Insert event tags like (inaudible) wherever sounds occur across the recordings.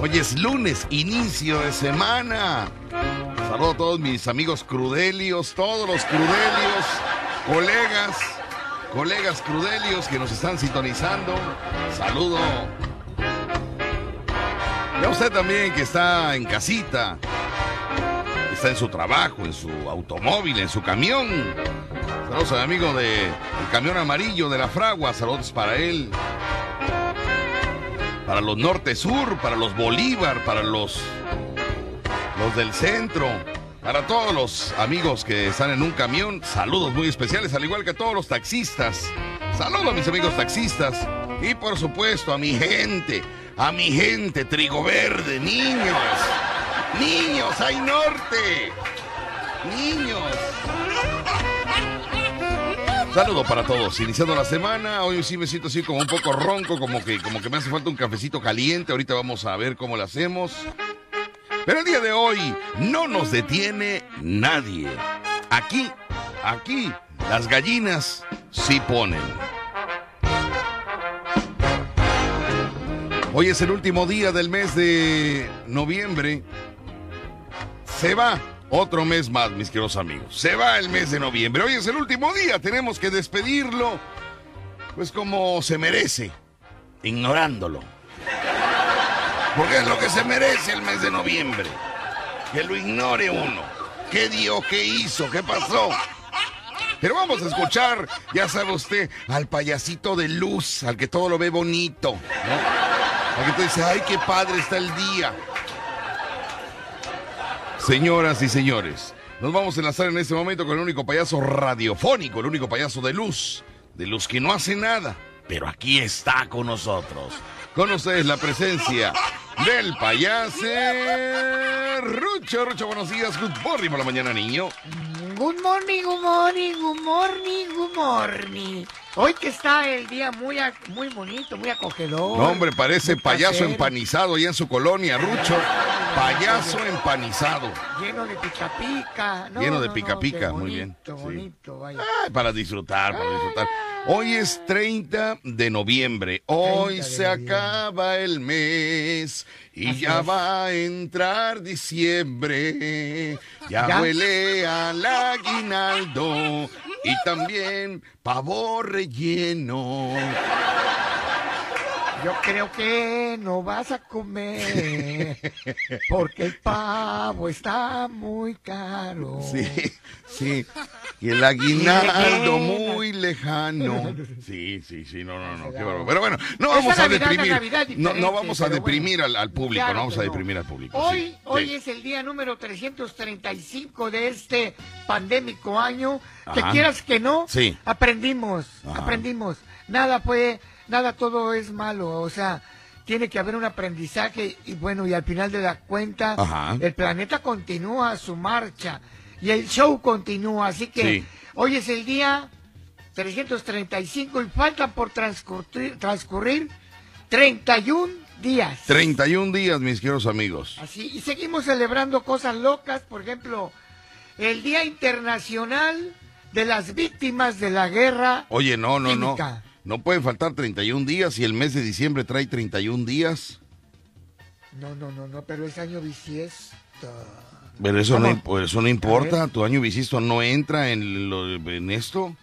Hoy es lunes, inicio de semana. Saludo a todos mis amigos crudelios, todos los crudelios, colegas, colegas crudelios que nos están sintonizando. Saludo. Y a usted también que está en casita, está en su trabajo, en su automóvil, en su camión. Saludos al amigo del de, camión amarillo de la fragua, saludos para él para los norte-sur, para los Bolívar, para los, los del centro, para todos los amigos que están en un camión, saludos muy especiales, al igual que a todos los taxistas. Saludos a mis amigos taxistas y por supuesto a mi gente, a mi gente, trigo verde, niños, niños, hay norte, niños. Saludo para todos. Iniciando la semana, hoy sí me siento así como un poco ronco, como que, como que me hace falta un cafecito caliente. Ahorita vamos a ver cómo lo hacemos. Pero el día de hoy no nos detiene nadie. Aquí, aquí, las gallinas sí ponen. Hoy es el último día del mes de noviembre. Se va otro mes más, mis queridos amigos. Se va el mes de noviembre. Hoy es el último día. Tenemos que despedirlo. Pues como se merece. Ignorándolo. Porque es lo que se merece el mes de noviembre. Que lo ignore uno. ¿Qué dio? ¿Qué hizo? ¿Qué pasó? Pero vamos a escuchar, ya sabe usted, al payasito de luz, al que todo lo ve bonito. Al que te dice, ay, qué padre está el día. Señoras y señores, nos vamos a enlazar en este momento con el único payaso radiofónico, el único payaso de luz, de luz que no hace nada, pero aquí está con nosotros. Con ustedes la presencia del payaso Rucho. Rucho, buenos días. Good morning por la mañana, niño. Good morning, good morning, good morning, good morning. Hoy que está el día muy, muy bonito, muy acogedor. No, hombre, parece payaso empanizado allá en su colonia, Rucho. Payaso empanizado. Lleno de pica pica. Lleno de pica pica, muy bien. Bonito, vaya. para disfrutar, para disfrutar. Hoy es 30 de noviembre. Hoy se acaba el mes y ya va a entrar diciembre. Ya, huele al aguinaldo y también pavo relleno. Yo creo que no vas a comer porque el pavo está muy caro. Sí, sí. Y el aguinaldo muy lejano. Sí, sí, sí, no, no, no. Qué Pero bueno, no vamos a deprimir. No, no vamos a deprimir al, público, no vamos a deprimir al público. Hoy, hoy es el día número 335 de este pandémico año. Que quieras que no, aprendimos, aprendimos. Nada fue nada, todo es malo, o sea, tiene que haber un aprendizaje y bueno, y al final de la cuenta, el planeta continúa su marcha y el show continúa, así que hoy es el día 335 y faltan por transcurrir, transcurrir 31 días. 31 días, mis queridos amigos. Así, y seguimos celebrando cosas locas, por ejemplo, el Día Internacional de las Víctimas de la Guerra. Oye, no, no, no. No pueden faltar 31 días y el mes de diciembre trae 31 días. No, no, no, no, pero es año bisiesto. Pero eso, no, eso no importa, tu año bisiesto no entra en, lo, en esto.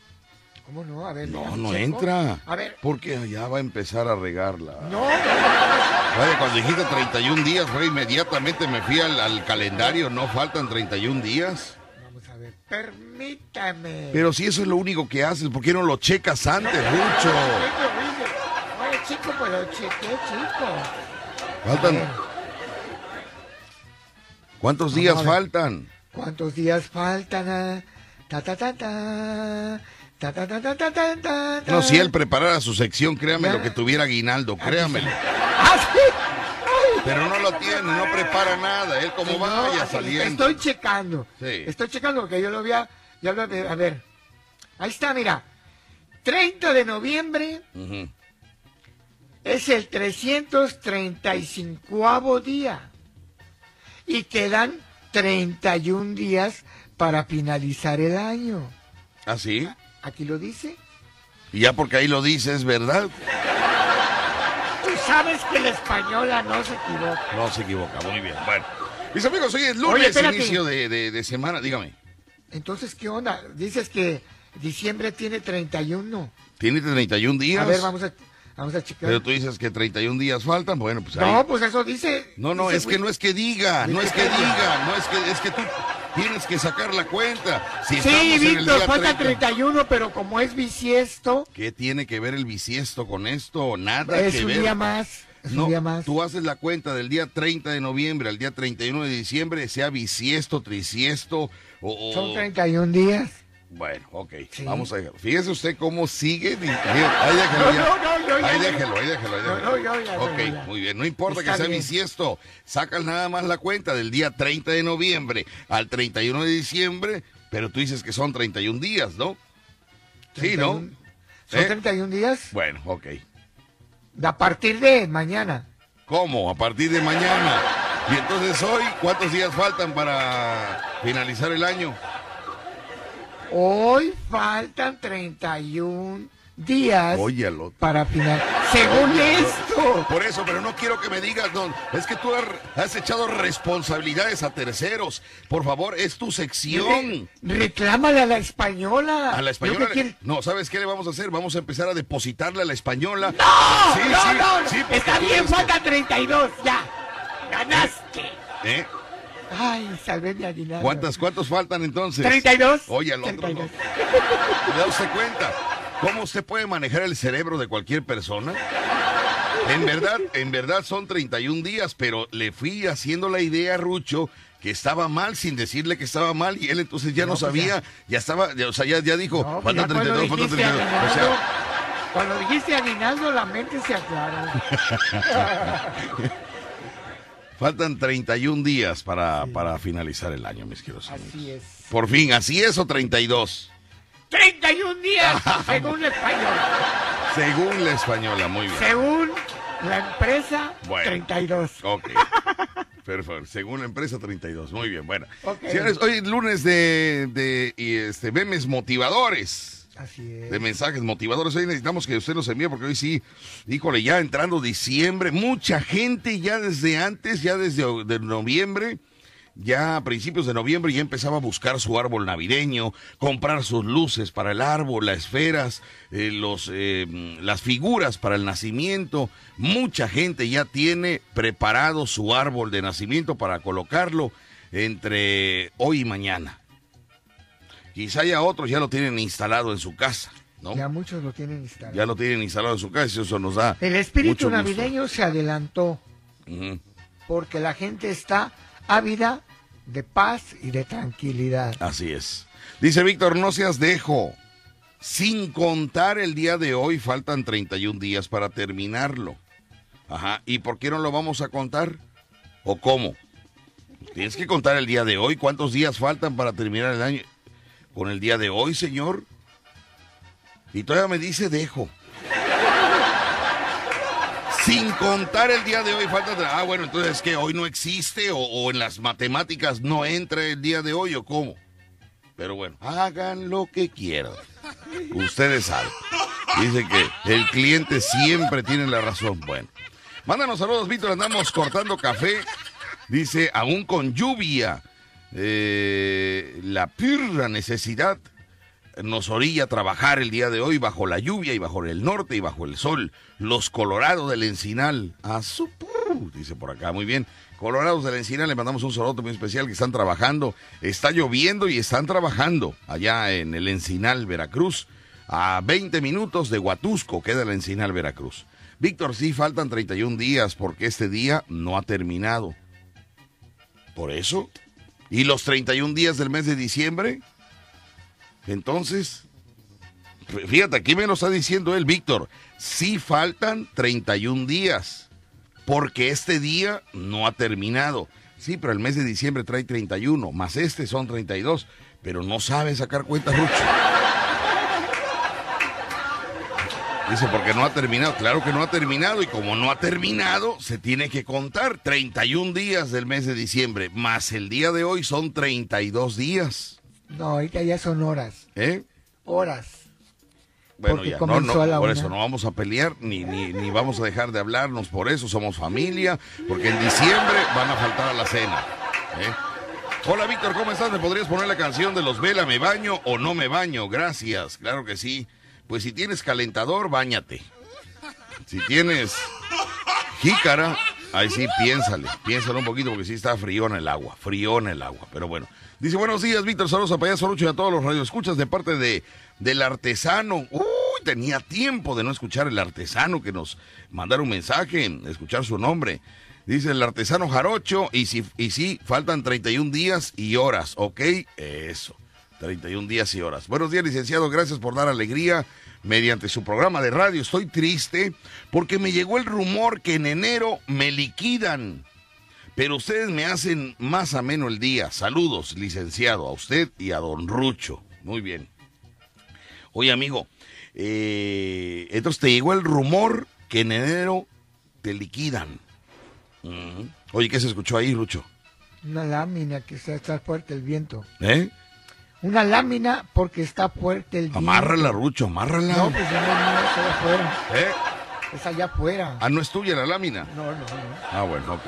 ¿Cómo no? A ver, no, no entra. A ver. Porque ya va a empezar a regarla. No, no, cuando dijiste 31 días, fue inmediatamente me fui al, al calendario, no faltan 31 días. Permítame. Pero si eso es lo único que haces, ¿por qué no lo checas antes, Rucho? Oye, chico, pues lo chequé, chico. Faltan. ¿Cuántos días faltan? ¿Cuántos días faltan? Ta, ta, ta, ta. Ta, ta, ta, ta, ta, ta, No, si él preparara su sección, créame lo que tuviera Aguinaldo, créamelo. ¿Ah, sí? Pero no lo tiene, no prepara nada. Él como vaya saliendo. Estoy checando. Sí. Estoy checando porque yo lo había, ya lo había, a ver. Ahí está, mira. 30 de noviembre es el 335 día. Y quedan 31 días para finalizar el año. ¿Ah, sí? Aquí lo dice. Y ya porque ahí lo dice, es verdad. Sabes que la española no se equivoca. No se equivoca, muy bien. Bueno, mis amigos, hoy es lunes, inicio de, de, semana, dígame. Entonces, ¿qué onda? Dices que diciembre tiene 31. ¿Tiene 31 días? A ver, vamos a... Vamos a checar. Pero tú dices que 31 días faltan, bueno, pues No, pues eso dice... No, no, es que no es que diga, no es que diga, no es que, es que tú tienes que sacar la cuenta. sí, Víctor, falta 31, pero como es bisiesto... ¿Qué tiene que ver el bisiesto con esto? Nada es que un día más. Es no, un día más. tú haces la cuenta del día 30 de noviembre al día 31 de diciembre, sea bisiesto, trisiesto o... Son 31 días. Bueno, ok. Vamos a ver. Fíjese usted cómo sigue. Ahí déjelo ya. Ahí déjelo, ahí déjelo. Ok, muy bien. No importa que sea bisiesto. Sacas nada más la cuenta del día 30 de noviembre al 31 de diciembre, pero tú dices que son 31 días, ¿no? Sí, ¿no? ¿Son 31 ¿Eh? días? Bueno, ok. A partir de mañana. ¿Cómo? A partir de mañana. Y entonces hoy, ¿cuántos días faltan para finalizar el año? Hoy faltan 31 días para final. Según esto. Por eso, pero no quiero que me digas, don. Es que tú has echado responsabilidades a terceros. Por favor, es tu sección. reclámale a la española. A la española. No, ¿sabes qué le vamos a hacer? Vamos a empezar a depositarle a la española. ¡No! Sí, no, sí, no. Está bien, falta 32. Ya. Ganaste. ¿Eh? Ay, salvé mi aguinaldo. ¿Cuántas, ¿Cuántos faltan entonces? 32. Oye, al otro 32. no. usted cuenta? ¿Cómo usted puede manejar el cerebro de cualquier persona? En verdad, en verdad son 31 días, pero le fui haciendo la idea a Rucho que estaba mal sin decirle que estaba mal y él entonces ya no, pues sabía, ya. estaba, o sea, ya, ya dijo, no, pues faltan 32, faltan 32. o sea, cuando dijiste aguinaldo, la mente se aclaró. (laughs) Faltan 31 días para, para finalizar el año, mis queridos amigos. Así es. Por fin, ¿así es o 32? 31 días, (laughs) según la española. Según la española, muy bien. Según la empresa, 32. Ok. Perfecto. Según la empresa, 32. Muy bien. Bueno. Señores, hoy es lunes de, de este, memes motivadores. Así es. de mensajes motivadores. Hoy necesitamos que usted nos envíe porque hoy sí, híjole, ya entrando diciembre, mucha gente ya desde antes, ya desde noviembre, ya a principios de noviembre ya empezaba a buscar su árbol navideño, comprar sus luces para el árbol, las esferas, eh, los, eh, las figuras para el nacimiento. Mucha gente ya tiene preparado su árbol de nacimiento para colocarlo entre hoy y mañana. Quizá ya otros ya lo tienen instalado en su casa. ¿no? Ya muchos lo tienen instalado. Ya lo tienen instalado en su casa y eso nos da. El espíritu navideño se adelantó. Porque la gente está ávida de paz y de tranquilidad. Así es. Dice Víctor, no seas dejo. Sin contar el día de hoy, faltan 31 días para terminarlo. Ajá. ¿Y por qué no lo vamos a contar? ¿O cómo? Tienes que contar el día de hoy. ¿Cuántos días faltan para terminar el año? Con el día de hoy, señor. Y todavía me dice dejo. Sin contar el día de hoy, falta. Ah, bueno, entonces es que hoy no existe o, en las matemáticas no entra el día de hoy o cómo. Pero bueno, hagan lo que quieran. Ustedes saben. Dice que el cliente siempre tiene la razón. Bueno, mándanos saludos, Víctor. Andamos cortando café. Dice, aún con lluvia. Eh, la pirra necesidad nos orilla a trabajar el día de hoy bajo la lluvia y bajo el norte y bajo el sol. Los colorados del Encinal, a su dice por acá, muy bien. Colorados del Encinal, le mandamos un saludo muy especial que están trabajando. Está lloviendo y están trabajando allá en el Encinal, Veracruz. A 20 minutos de Huatusco queda el Encinal, Veracruz. Víctor, sí, faltan 31 días porque este día no ha terminado. Por eso ¿Y los 31 días del mes de diciembre? Entonces, fíjate, aquí me lo está diciendo él, Víctor, sí faltan 31 días, porque este día no ha terminado. Sí, pero el mes de diciembre trae 31, más este son 32, pero no sabe sacar cuentas, Rucho. Dice, porque no ha terminado. Claro que no ha terminado y como no ha terminado, se tiene que contar 31 días del mes de diciembre, más el día de hoy son 32 días. No, ahorita ya son horas. ¿Eh? Horas. Bueno, ya, no, no, por eso no vamos a pelear ni, ni, ni, vamos a dejar de hablarnos por eso, somos familia, porque en diciembre van a faltar a la cena. ¿eh? Hola Víctor, ¿cómo estás? ¿Me podrías poner la canción de los Vela, me baño o no me baño? Gracias, claro que sí. Pues si tienes calentador, bañate. Si tienes jícara, ahí sí, piénsale, piénsale un poquito porque sí está frío en el agua, frío en el agua, pero bueno. Dice, buenos días, Víctor, saludos a Payaso Lucho y a todos los radioescuchas de parte de, del artesano. Uy, tenía tiempo de no escuchar el artesano que nos mandara un mensaje, escuchar su nombre. Dice el artesano Jarocho, y si, y sí, faltan 31 días y horas, ¿ok? Eso, 31 días y horas. Buenos días, licenciado, gracias por dar alegría mediante su programa de radio. Estoy triste porque me llegó el rumor que en enero me liquidan pero ustedes me hacen más ameno el día. Saludos, licenciado, a usted y a don Rucho. Muy bien. Oye, amigo, eh, entonces te llegó el rumor que en enero te liquidan. Oye, ¿qué se escuchó ahí, Rucho? Una lámina que está, fuerte el viento. ¿Eh? Una lámina porque está fuerte el viento. Amárrala, Rucho, amárrala. No, pues ya no, no, allá afuera. ¿Eh? Es allá afuera. Ah, ¿no es tuya la lámina? No, no, no. Ah, bueno, ok.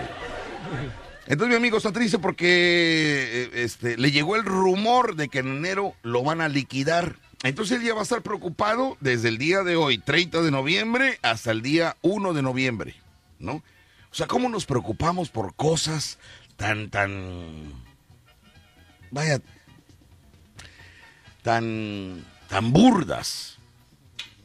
Entonces mi amigo está triste porque eh, este, le llegó el rumor de que en enero lo van a liquidar. Entonces él ya va a estar preocupado desde el día de hoy, 30 de noviembre, hasta el día 1 de noviembre, ¿no? O sea, ¿cómo nos preocupamos por cosas tan, tan... Vaya, tan, tan burdas?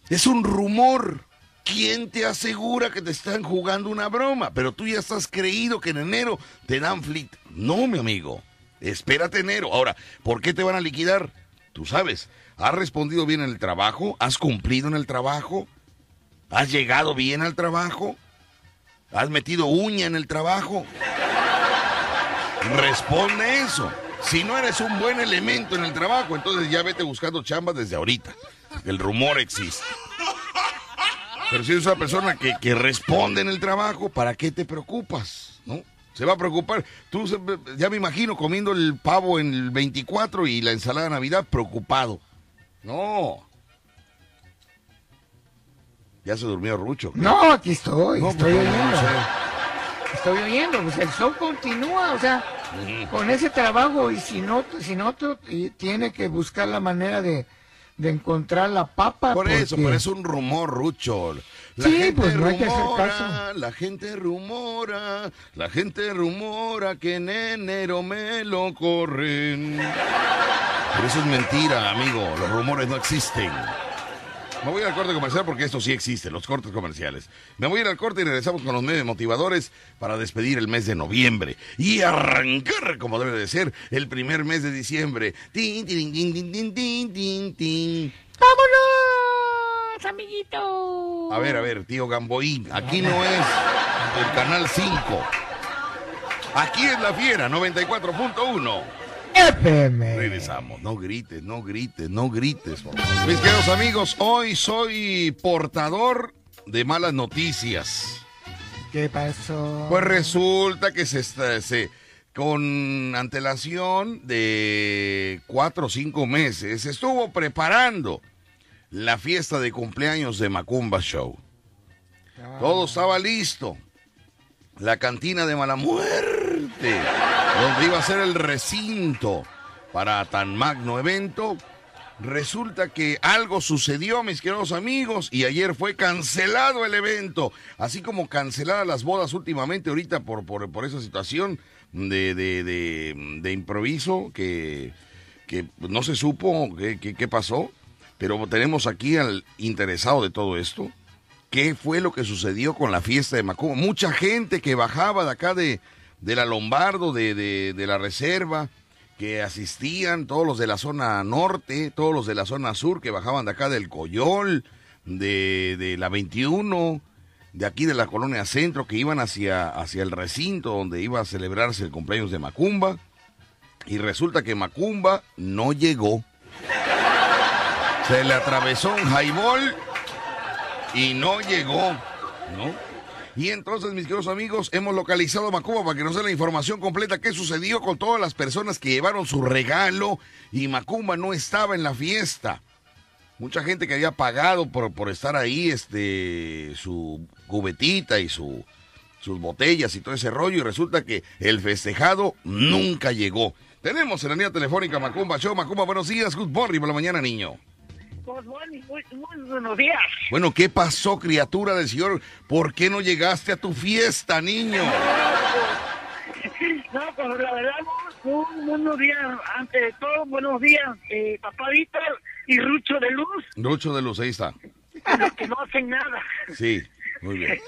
Es un rumor. ¿Quién te asegura que te están jugando una broma? Pero tú ya estás creído que en enero te dan flit. No, mi amigo. Espérate enero. Ahora, ¿por qué te van a liquidar? Tú sabes, ¿has respondido bien en el trabajo? ¿Has cumplido en el trabajo? ¿Has llegado bien al trabajo? ¿Has metido uña en el trabajo? Responde eso. Si no eres un buen elemento en el trabajo, entonces ya vete buscando chamba desde ahorita. El rumor existe. Pero si eres una persona que, responde en el trabajo, ¿para qué te preocupas? ¿No? Se va a preocupar. Tú ya me imagino comiendo el pavo en el 24 y la ensalada de Navidad preocupado. No. Ya se durmió Rucho. No, aquí estoy. estoy pues, oyendo. Estoy oyendo. Pues el show continúa. O sea, con ese trabajo y si no, si no, tiene que buscar la manera de de encontrar la papa. Por eso, pero es un rumor, Rucho. La sí, gente pues no rumora, hay que hacer caso. La gente rumora, la gente rumora que en enero me lo corren. Pero eso es mentira, amigo. Los rumores no existen. Me voy al corte comercial porque esto sí existe, los cortes comerciales. Me voy a ir al corte y regresamos con los medios motivadores para despedir el mes de noviembre y arrancar, como debe de ser, el primer mes de diciembre. ¡Tin, tin, tin, tin, tin, tin, tin, vámonos amiguito! A ver, a ver, tío Gamboín, aquí no es el canal 5. Aquí es la fiera, 94.1. FM. Regresamos. No grites, no grites, no grites. Mis queridos amigos, hoy soy portador de malas noticias. ¿Qué pasó? Pues resulta que se, se con antelación de cuatro o cinco meses, se estuvo preparando la fiesta de cumpleaños de Macumba Show. Ah. Todo estaba listo. La cantina de mala muerte donde iba a ser el recinto para tan magno evento. Resulta que algo sucedió, mis queridos amigos, y ayer fue cancelado el evento, así como canceladas las bodas últimamente ahorita por, por, por esa situación de, de, de, improviso que, que, no se supo qué pasó, pero tenemos aquí al interesado de todo esto. ¿Qué fue lo que sucedió con la fiesta de Macumba? Mucha gente que bajaba de acá de, de la Lombardo, de, de, la Reserva, que asistían, todos los de la zona norte, todos los de la zona sur que bajaban de acá del Coyol, de, de la 21, de aquí de la colonia centro, que iban hacia, hacia el recinto donde iba a celebrarse el cumpleaños de Macumba. Y resulta que Macumba no llegó. Se le atravesó un highball y no llegó, ¿no? Y entonces, mis queridos amigos, hemos localizado a Macumba para que nos dé la información completa qué sucedió con todas las personas que llevaron su regalo y Macumba no estaba en la fiesta. mucha gente que había pagado por, por estar ahí, este, su cubetita y su, sus botellas y todo ese rollo, y resulta que el festejado nunca llegó. Tenemos en la línea telefónica Macumba Show. Macumba, buenos días, good morning por la mañana, niño. Good morning, muy, buenos días. Bueno, ¿qué pasó, criatura del Señor? ¿Por qué no llegaste a tu fiesta, niño? No, pues la verdad, un buenos días, ante de todo, buenos días, eh, papá Víctor y Rucho de Luz. Rucho de Luz, ahí está. Los que no hacen nada. Sí, muy bien.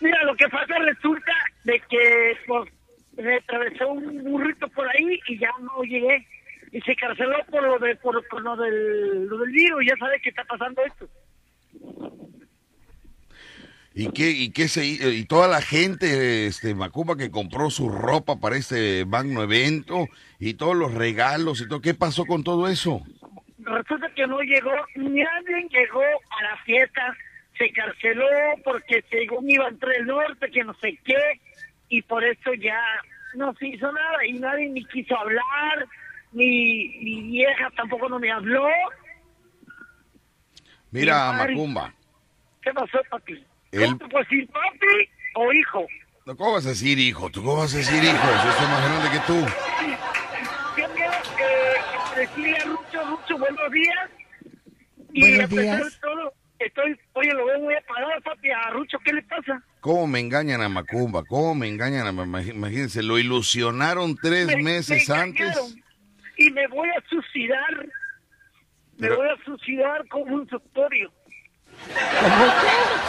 mira, lo que pasa resulta de que pues, me atravesó un burrito por ahí y ya no llegué. Y se canceló por lo, de, por, lo, del, lo del virus, ya sabe que está pasando esto. ¿Y qué, y qué se y toda la gente, este Macumba que compró su ropa para este magno evento y todos los regalos y todo, ¿qué pasó con todo eso? Resulta que no llegó, nadie llegó a la fiesta, se canceló porque según iba entre el norte, que no sé qué, y por eso ya no se hizo nada y nadie ni quiso hablar, ni mi vieja tampoco no me habló. Mira, Macumba. ¿Qué pasó, papi? El... ¿Cómo decir papi o hijo? No, ¿Cómo vas a decir hijo? ¿Tú cómo vas a decir hijo? Yo soy más grande que tú. Yo quiero que decirle a Rucho, Rucho, buenos días. Y buenos días. todo, estoy, oye, lo veo muy apagado, papi, a Rucho, ¿qué le pasa? ¿Cómo me engañan a Macumba? ¿Cómo me engañan a Imagínense, lo ilusionaron tres meses antes. Y me voy a suicidar. Me voy a suicidar con un supositorio.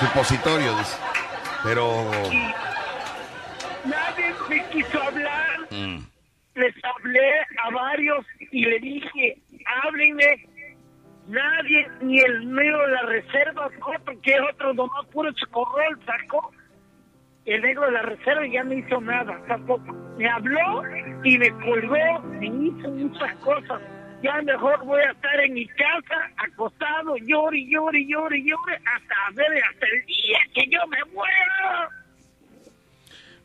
Supositorio, dice. Pero... nadie me quiso hablar. Mm. Les hablé a varios y le dije, háblenme nadie, ni el negro de la reserva, otro que otro nomás puro chocorrol sacó el negro de la reserva ya no hizo nada, tampoco. Me habló y me colgó, me hizo muchas cosas. Ya mejor voy a estar en mi casa, acostado, llore, llore, llore, llore, hasta ver hasta el día que yo me muero.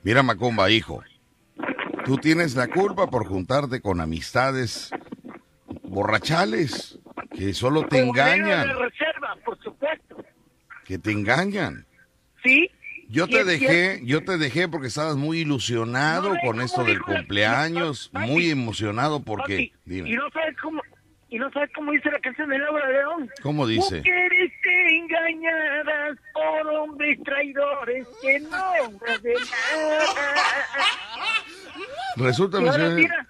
Mira, Macumba, hijo, tú tienes la culpa por juntarte con amistades borrachales que solo te engañan. De reserva, por supuesto. Que te engañan. Sí, yo te dejé, yo te dejé porque estabas muy ilusionado con esto del cumpleaños, muy emocionado porque... Y no sabes cómo, y no sabes cómo dice la canción de Laura León. ¿Cómo dice? Mujeres engañadas por hombres traidores que no de nada. Resulta, mira,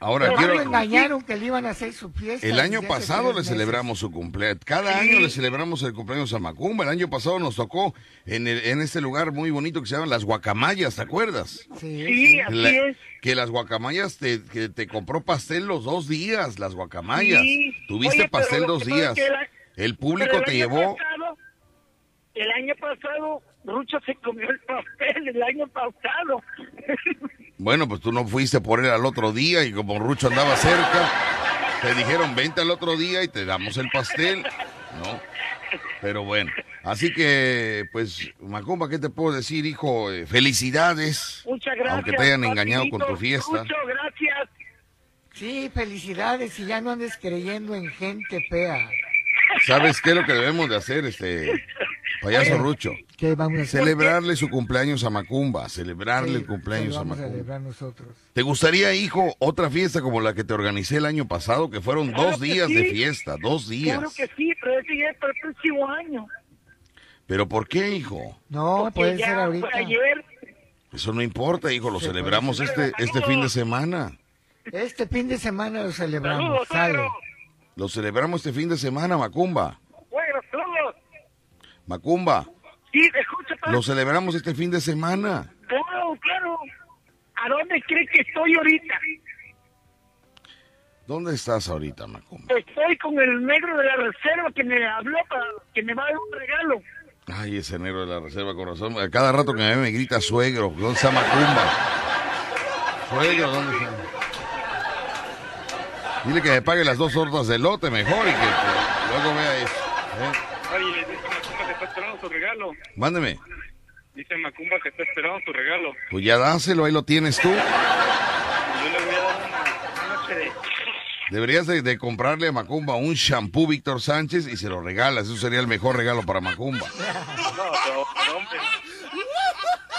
Ahora quiero. engañaron que le iban a hacer su fiesta. El año pasado le celebramos su cumpleaños. Cada año le celebramos el cumpleaños a Macumba. El año pasado nos tocó en, en este lugar muy bonito que se llama Las Guacamayas, ¿te acuerdas? Sí, así es. Que las guacamayas te, que te compró pastel los dos días, las guacamayas. Tuviste pastel dos días. el público te llevó. el año pasado, Rucho se comió el pastel el año pasado. (laughs) Bueno, pues tú no fuiste por él al otro día y como Rucho andaba cerca, te dijeron vente al otro día y te damos el pastel, ¿no? Pero bueno, así que, pues, Macumba, ¿qué te puedo decir, hijo? Eh, felicidades. Muchas gracias. Aunque te hayan engañado con tu fiesta. Muchas gracias. Sí, felicidades y ya no andes creyendo en gente fea. ¿Sabes qué es lo que debemos de hacer, este payaso Rucho? ¿Qué vamos a hacer? Celebrarle su cumpleaños a Macumba, celebrarle el cumpleaños a Macumba. nosotros. ¿Te gustaría, hijo, otra fiesta como la que te organicé el año pasado, que fueron dos días de fiesta, dos días? Claro que sí, pero ese ya es para el próximo año. ¿Pero por qué, hijo? No, puede ser ahorita. ayer. Eso no importa, hijo, lo celebramos este, este fin de semana. Este fin de semana lo celebramos, sale. Lo celebramos este fin de semana, Macumba. Macumba. Sí, escucha. Lo celebramos este fin de semana. Claro, claro. ¿A dónde crees que estoy ahorita? ¿Dónde estás ahorita, Macumba? Estoy con el negro de la reserva que me habló para que me va a dar un regalo. Ay, ese negro de la reserva, corazón. Cada rato que me ve me grita suegro. ¿Dónde está Macumba? Suegro, ¿dónde está? Dile que me pague las dos hordas de lote mejor y que, luego vea eso. ¿eh? Oye, su regalo. Mándeme. Dice Macumba que está esperando su regalo. Pues ya dáselo, ahí lo tienes tú. Yo le voy a dar una, noche de... Deberías de, comprarle a Macumba un shampoo Víctor Sánchez y se lo regalas. Eso sería el mejor regalo para Macumba. (laughs)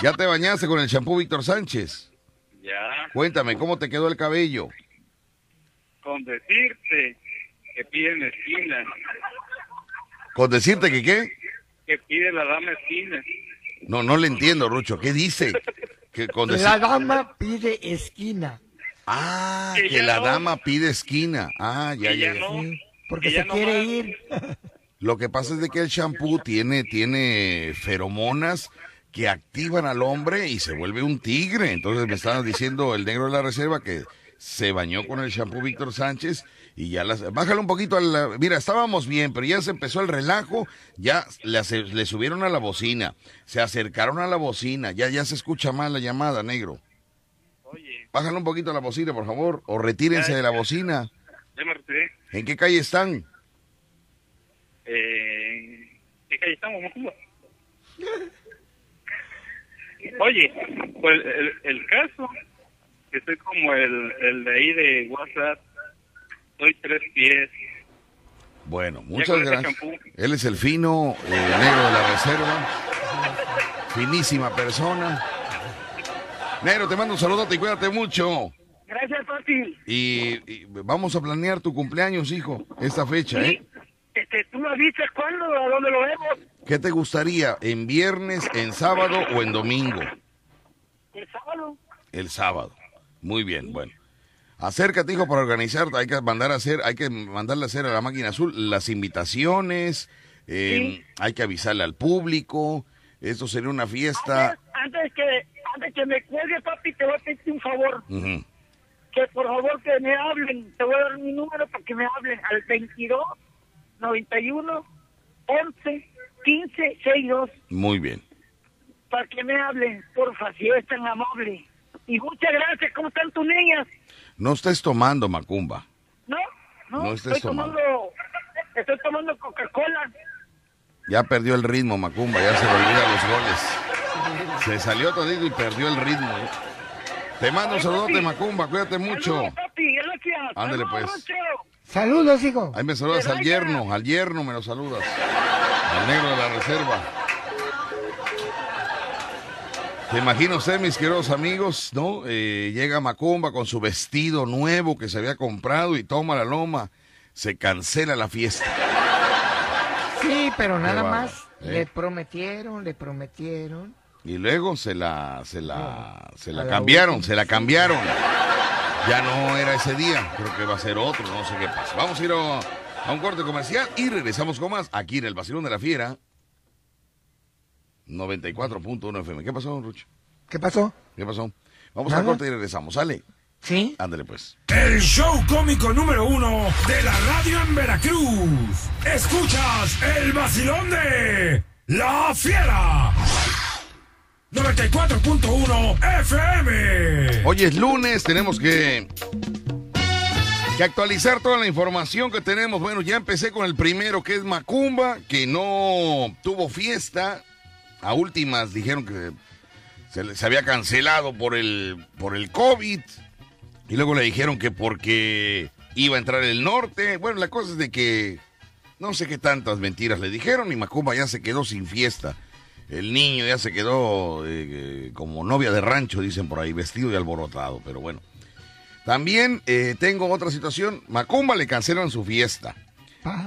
¿Ya te bañaste con el shampoo Víctor Sánchez? Ya. Cuéntame, ¿cómo te quedó el cabello? Con decirte que piden esquina. ¿Con decirte que qué? Que pide la dama esquina. No, no le entiendo, Rucho. ¿Qué dice? Que con La dama pide esquina. Ah, que, la dama pide esquina. Ah, ya, ya. porque se quiere ir. Lo que pasa es de que el shampoo tiene, tiene feromonas que activan al hombre y se vuelve un tigre. Entonces me estaba diciendo el negro de la reserva que se bañó con el shampoo Víctor Sánchez y ya las... Bájale un poquito a la... Mira, estábamos bien, pero ya se empezó el relajo, ya le, le subieron a la bocina, se acercaron a la bocina, ya, ya se escucha mal la llamada, negro. Oye. Bájale un poquito a la bocina, por favor, o retírense de la bocina. Ya me retiré. ¿En qué calle están? Eh, ¿Qué calle estamos, (laughs) Oye, pues el, el caso, que soy como el, el de ahí de WhatsApp, soy tres pies. Bueno, muchas gracias. Él es el fino, el negro de la reserva. Finísima persona. Negro, te mando un saludote y cuídate mucho. Gracias, papi. Y, vamos a planear tu cumpleaños, hijo, esta fecha, ¿eh? Este, ¿Tú me dices cuándo? ¿A dónde lo vemos? ¿Qué te gustaría? ¿En viernes, en sábado o en domingo? El sábado. El sábado. Muy bien, bueno. Acércate, hijo, para organizar. Hay que mandar a hacer, hay que mandarle a hacer a la máquina azul las invitaciones. Eh, hay que avisarle al público. Esto sería una fiesta. Antes, que antes que me cuelgue, papi, te voy a pedir un favor. Que por favor que me hablen. Te voy a dar mi número para que me hablen al 22 91 11 15 62. Muy bien. Para que me hablen, porfa, si es tan amable. Y muchas gracias. ¿Cómo están tus niñas? No estés tomando, Macumba. No, no, estoy tomando. Estoy tomando Coca-Cola. Ya perdió el ritmo, Macumba, ya se olvida los goles. Se salió todito y perdió el ritmo. ¿eh? Te mando un saludote, Macumba, cuídate mucho. Ándale pues. Saludos, hijo. Ahí me saludas al yerno, al yerno me lo saludas. Al negro de la reserva. Te imagino usted, mis queridos amigos, ¿no? Eh, llega Macumba con su vestido nuevo que se había comprado y toma la loma. Se cancela la fiesta. Sí, pero nada más. ¿eh? Le prometieron, le prometieron. Y luego se la, se la, se la cambiaron, se la cambiaron. Ya no era ese día, creo que va a ser otro, no sé qué pasa. Vamos a ir a, a un corte comercial y regresamos con más aquí en el Vacilón de la Fiera 94.1 FM. ¿Qué pasó, Rucho? ¿Qué pasó? ¿Qué pasó? Vamos a corte y regresamos. ¿Sale? Sí. Ándale, pues. El show cómico número uno de la radio en Veracruz. Escuchas el vacilón de La Fiera. 94.1 FM. Hoy es lunes, tenemos que que actualizar toda la información que tenemos. Bueno, ya empecé con el primero, que es Macumba, que no tuvo fiesta a últimas dijeron que se, había cancelado por el, por el COVID. Y luego le dijeron que porque iba a entrar el norte. Bueno, la cosa es de que no sé qué tantas mentiras le dijeron y Macumba ya se quedó sin fiesta. El niño ya se quedó eh, como novia de rancho, dicen por ahí, vestido y alborotado, pero bueno. También eh, tengo otra situación. Macumba le cancelan su fiesta.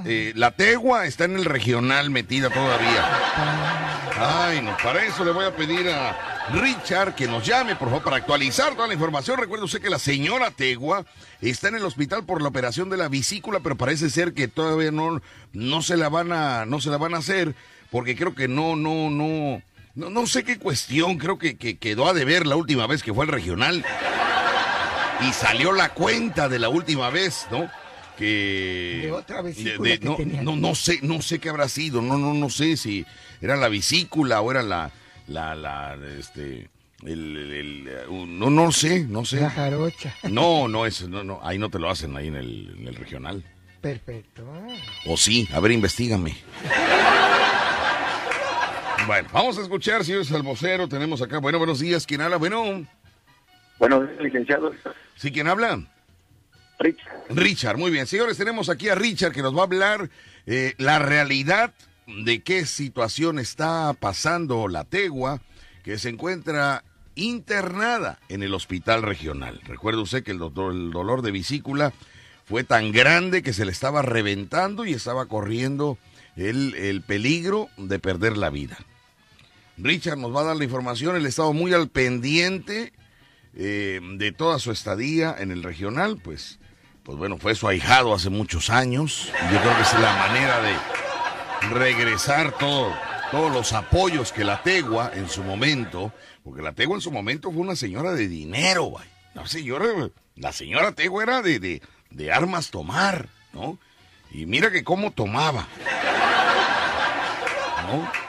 Eh, la tegua está en el regional metida todavía. Ay, no, para eso le voy a pedir a Richard que nos llame, por favor, para actualizar toda la información. Recuerde usted que la señora Tegua está en el hospital por la operación de la vesícula, pero parece ser que todavía no, no se la van a, no se la van a hacer, porque creo que no, no, no, no, no sé qué cuestión, creo que, que quedó a deber la última vez que fue al regional. Y salió la cuenta de la última vez, ¿no? Que de otra vesícula no, no, no sé no sé qué habrá sido no no no sé si era la vesícula o era la la la este el, no no sé no sé. La jarocha. No no es no no ahí no te lo hacen ahí en el, en el regional. Perfecto. O sí a ver investigame. Bueno vamos a escuchar si es el vocero tenemos acá bueno buenos días quién habla bueno. Bueno licenciado. Sí quién habla Richard. Richard, muy bien. Señores, tenemos aquí a Richard que nos va a hablar eh, la realidad de qué situación está pasando la Tegua, que se encuentra internada en el hospital regional. Recuerde usted que el, doctor, el dolor de vesícula fue tan grande que se le estaba reventando y estaba corriendo el, el peligro de perder la vida. Richard nos va a dar la información, él estado muy al pendiente eh, de toda su estadía en el regional, pues, pues bueno, fue su ahijado hace muchos años. Yo creo que es la manera de regresar todo, todos los apoyos que la Tegua en su momento, porque la Tegua en su momento fue una señora de dinero, La señora, la señora Tegua era de, de, de armas tomar, ¿no? Y mira que cómo tomaba. ¿No?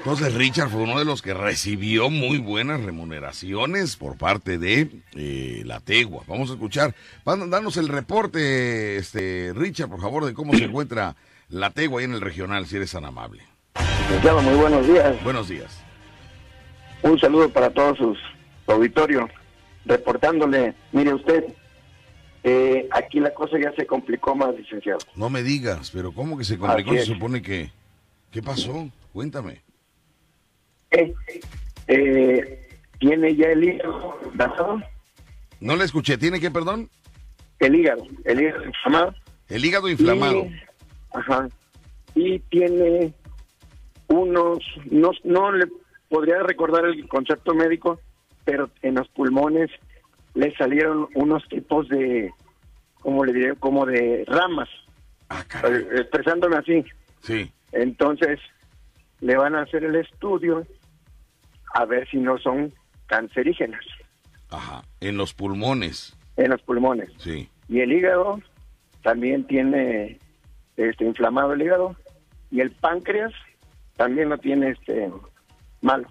Entonces Richard fue uno de los que recibió muy buenas remuneraciones por parte de eh, la Tegua. Vamos a escuchar, danos el reporte, este Richard, por favor, de cómo se encuentra la Tegua ahí en el regional, si eres tan amable. muy buenos días. Buenos días. Un saludo para todos sus auditorios. Reportándole, mire usted, eh, aquí la cosa ya se complicó más, licenciado. No me digas, pero ¿cómo que se complicó? Se supone que... ¿Qué pasó? Cuéntame. Eh, tiene ya el hígado. No le escuché, ¿tiene qué, perdón? El hígado, el hígado inflamado. El hígado inflamado. ajá. Y tiene unos, no, no le podría recordar el concepto médico, pero en los pulmones le salieron unos tipos de, como le diré, como de ramas. Ah, expresándome así. Sí. Entonces, le van a hacer el estudio a ver si no son cancerígenas. Ajá, en los pulmones. En los pulmones. Sí. Y el hígado también tiene este inflamado el hígado y el páncreas también lo tiene este malo.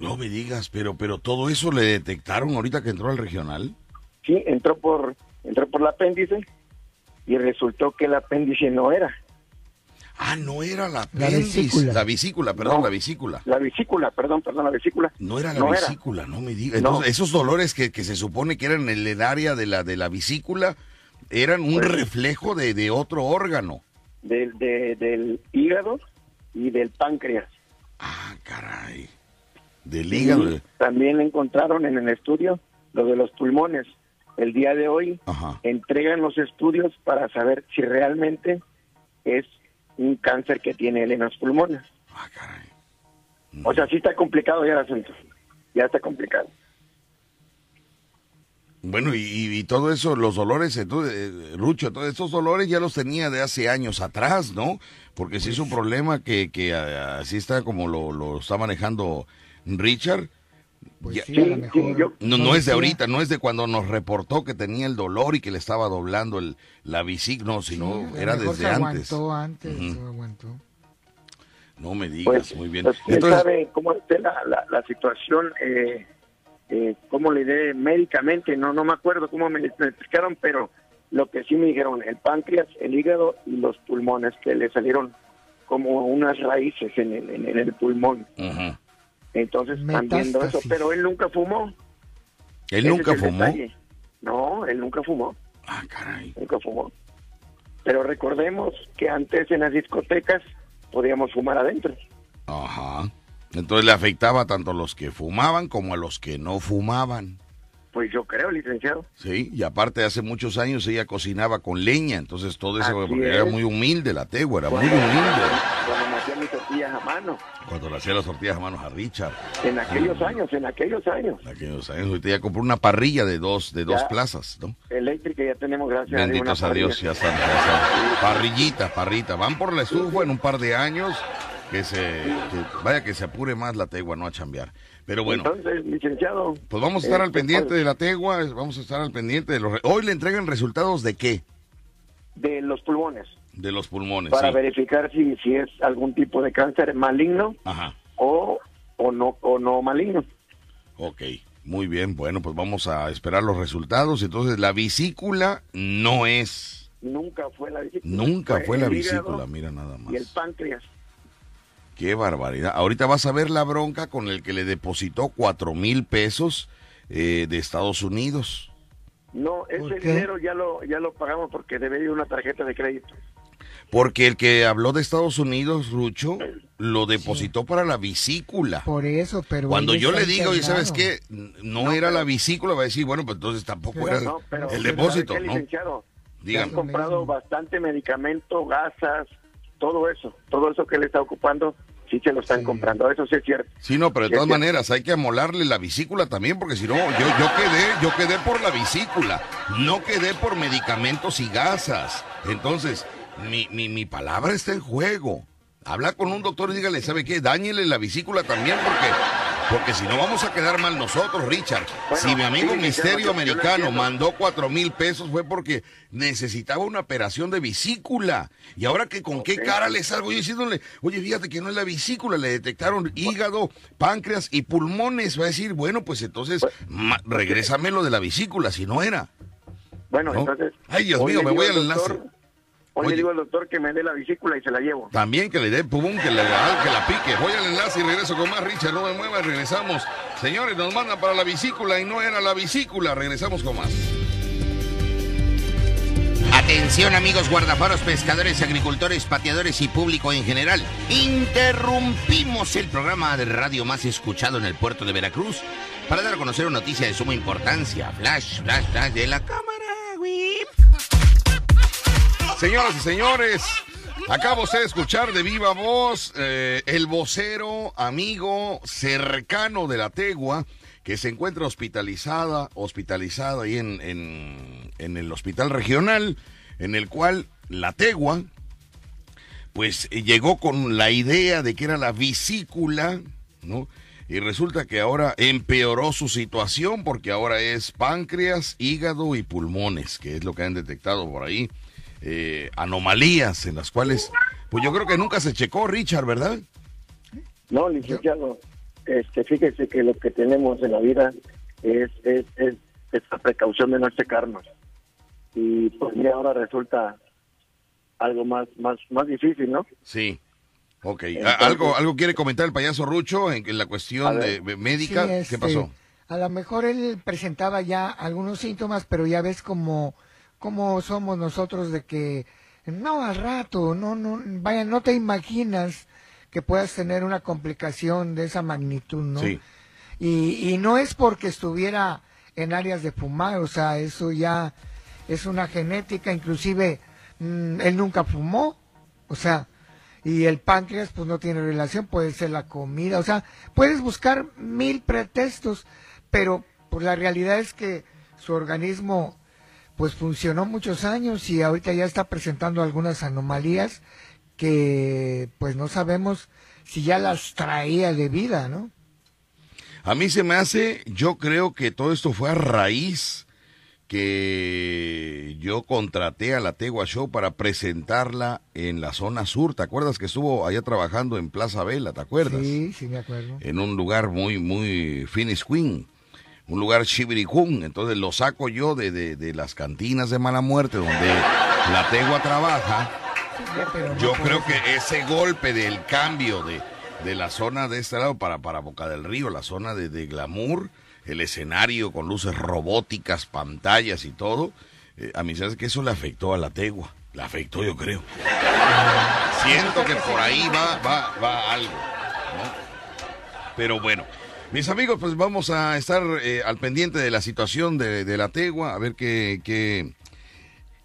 No me digas, pero pero todo eso le detectaron ahorita que entró al regional. Sí, entró por entró por el apéndice y resultó que el apéndice no era. Ah, no era la La vesícula. La vesícula, perdón, la vesícula. La vesícula, perdón, perdón, la vesícula. No era la vesícula, no me digas. Entonces, esos dolores que, que, se supone que eran en el área de la, de la vesícula, eran un pues, reflejo de, de, otro órgano. Del, del hígado y del páncreas. Ah, caray. Del hígado. también encontraron en el estudio lo de los pulmones. El día de hoy entregan los estudios para saber si realmente es un cáncer que tiene él en los pulmones. Ah, caray. O sea, sí está complicado ya el asunto. Ya está complicado. Bueno, y, todo eso, los dolores, entonces, eh, Rucho, todos esos dolores ya los tenía de hace años atrás, ¿no? Porque si es un problema que, que así está como lo, lo está manejando Richard, pues no, no es de ahorita, no es de cuando nos reportó que tenía el dolor y que le estaba doblando el, la bisigno, sino era desde antes. antes No me digas, pues, muy bien. Pues, Entonces, sabe cómo está la, la, situación? Eh, eh, ¿Cómo le dé médicamente? No, no me acuerdo cómo me, explicaron, pero lo que sí me dijeron, el páncreas, el hígado y los pulmones, que le salieron como unas raíces en el, en, el pulmón. Entonces están viendo eso, pero él nunca fumó. ¿Él nunca fumó? No, él nunca fumó. Ah, caray. Nunca fumó. Pero recordemos que antes en las discotecas podíamos fumar adentro. Ajá. Entonces le afectaba tanto a los que fumaban como a los que no fumaban. Pues yo creo, licenciado. Sí, y aparte hace muchos años ella cocinaba con leña, entonces todo eso era muy humilde la tegua, era muy humilde. Cuando mis tortillas a mano. Cuando le hacía las tortillas a mano a Richard. En aquellos años, en aquellos años. En aquellos años, ahorita ya compró una parrilla de dos, de dos plazas, ¿no? Eléctrica ya tenemos, gracias Benditos a Dios, ya están, Parrillita, parrita, van por la estufa en un par de años, que se, vaya que se apure más la tegua, no a chambear. Pero bueno. Entonces, licenciado. Pues vamos a estar al este, pendiente pues, de la tegua, vamos a estar al pendiente de los... Hoy le entregan resultados de qué? De los pulmones. De los pulmones. Para verificar si, si es algún tipo de cáncer maligno O, o, no, o no maligno. Ok, muy bien. Bueno, pues vamos a esperar los resultados. Entonces, la vesícula no es... Nunca fue la vesícula. Nunca fue, la vesícula, mira nada más. Y el páncreas. Qué barbaridad. Ahorita vas a ver la bronca con el que le depositó cuatro mil pesos eh, de Estados Unidos. No, ese dinero ya lo, ya lo pagamos porque debe ir una tarjeta de crédito. Porque el que habló de Estados Unidos, Rucho, lo depositó para la vesícula. Por eso, pero... Cuando yo le digo, y sabes qué, no, era la vesícula, va a decir, bueno, pues entonces tampoco era el depósito, ¿no? Han comprado bastante medicamento, gasas, todo eso, todo eso que él está ocupando, sí se lo están comprando, eso sí es cierto. Sí, no, pero de todas maneras hay que amolarle la vesícula también, porque si no, yo, yo quedé, yo quedé por la vesícula, no quedé por medicamentos y gasas. Entonces, mi, mi, mi palabra está en juego. Habla con un doctor y dígale, ¿sabe qué? Dáñele la vesícula también porque porque si no vamos a quedar mal nosotros, Richard. si mi amigo Misterio Americano mandó cuatro mil pesos fue porque necesitaba una operación de vesícula. Y ahora que con qué cara le salgo yo diciéndole, oye, fíjate que no es la vesícula, le detectaron hígado, páncreas y pulmones. Va a decir, bueno, pues entonces pues, regrésamelo de la vesícula, si no era. Bueno, entonces. Ay, Dios mío, me voy al enlace. Hoy le digo al doctor que me dé la vesícula y se la llevo. También que le dé pum, que, le, que la pique. Voy al enlace y regreso con más Richard. No me mueva, regresamos. Señores, nos mandan para la vesícula y no era la vesícula. Regresamos con más. Atención amigos guardafaros, pescadores, agricultores, pateadores y público en general. Interrumpimos el programa de radio más escuchado en el puerto de Veracruz para dar a conocer una noticia de suma importancia. Flash, flash, flash de la cámara. Señoras y señores, acabo de escuchar de viva voz eh, el vocero, amigo, cercano de la Tegua, que se encuentra hospitalizada, hospitalizada ahí en, el hospital regional, en el cual la Tegua, pues llegó con la idea de que era la vesícula, ¿no? Y resulta que ahora empeoró su situación porque ahora es páncreas, hígado y pulmones, que es lo que han detectado por ahí. Eh, anomalías en las cuales, pues yo creo que nunca se checó, Richard, ¿verdad? No, licenciado, este, fíjese que lo que tenemos en la vida es, es, es esta precaución de no checarnos. Y pues mira, ahora resulta algo más, más, más difícil, ¿no? Sí. Ok. ¿Algo, ¿Algo quiere comentar el payaso Rucho en, la cuestión de médica? ¿Qué este, pasó? A lo mejor él presentaba ya algunos síntomas, pero ya ves como cómo somos nosotros de que no al rato, no, no, vaya, no te imaginas que puedas tener una complicación de esa magnitud, ¿no? Sí. Y, y no es porque estuviera en áreas de fumar, o sea, eso ya es una genética, inclusive mm, él nunca fumó, o sea, y el páncreas pues no tiene relación, puede ser la comida, o sea, puedes buscar mil pretextos, pero pues la realidad es que su organismo pues funcionó muchos años y ahorita ya está presentando algunas anomalías que pues no sabemos si ya las traía de vida, ¿no? A mí se me hace, yo creo que todo esto fue a raíz que yo contraté a la Tegua Show para presentarla en la zona sur. ¿Te acuerdas que estuvo allá trabajando en Plaza Vela? ¿Te acuerdas? Sí, sí me acuerdo. En un lugar muy, muy finish queen un lugar chiviricún. Entonces lo saco yo de, de, las cantinas de mala muerte donde la tegua trabaja. Yo creo que ese golpe del cambio de, de la zona de este lado para, para Boca del Río, la zona de, de glamour, el escenario con luces robóticas, pantallas y todo, eh, a mí se hace que eso le afectó a la tegua. Le afectó, yo creo. Siento que por ahí va, va, va algo. Pero bueno, mis amigos, pues vamos a estar eh, al pendiente de la situación de, la Tegua, a ver qué, qué,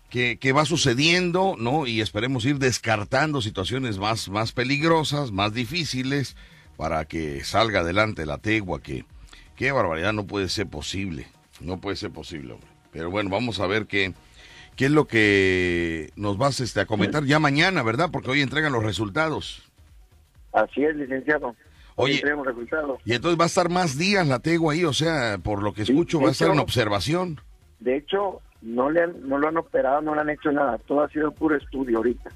qué, va sucediendo, ¿no? Y esperemos ir descartando situaciones más, más peligrosas, más difíciles, para que salga adelante la Tegua, que qué barbaridad, no puede ser posible, no puede ser posible, hombre. Pero bueno, vamos a ver qué, qué es lo que nos vas este, a comentar ya mañana, ¿verdad? Porque hoy entregan los resultados. Así es, licenciado. Oye, y entonces va a estar más días la Tegua ahí, o sea, por lo que escucho, va a estar en observación. De hecho, no, le han, no lo han operado, no le han hecho nada, todo ha sido puro estudio ahorita,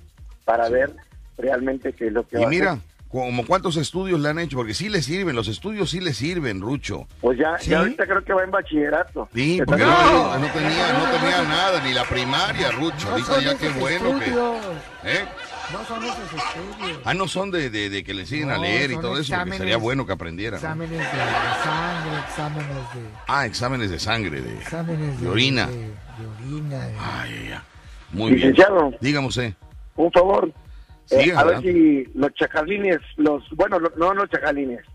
para ver realmente qué es lo que y mira, como cuántos estudios le han hecho, porque sí le sirven, los estudios sí le sirven, Rucho. Pues ya, ya ahorita creo que va en bachillerato. Sí, porque no, no, tenía, no tenía nada, ni la primaria, Rucho. ahorita ya qué bueno que... ¿eh? No son esos estudios. Ah, no son de, de, que le enseñen a leer y todo eso, porque sería bueno que aprendiera. Exámenes de, sangre, exámenes de... Ah, exámenes de sangre, de, exámenes de, orina. De, orina. Ay, ya. Muy Licenciado, bien. Dígame usted. Un favor. Eh, a ver si los chacalines, los, bueno, no los chacalines,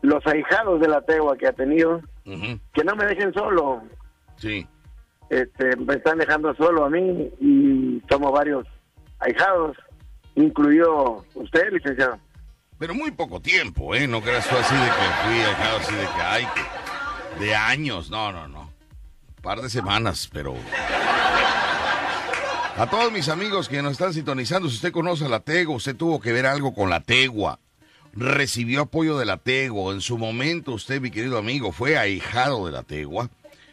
los ahijados de la tegua que ha tenido, que no me dejen solo. Sí. Este, me están dejando solo a mí y somos varios ahijados, incluido usted, licenciado. Pero muy poco tiempo, ¿eh? No creas tú así de que fui ahijado, así de que hay de años, no, no, no. Par de semanas, pero... A todos mis amigos que nos están sintonizando, si usted conoce a la Tegua, usted tuvo que ver algo con la Tegua, recibió apoyo de la Tegua, en su momento usted, mi querido amigo, fue ahijado de la Tegua,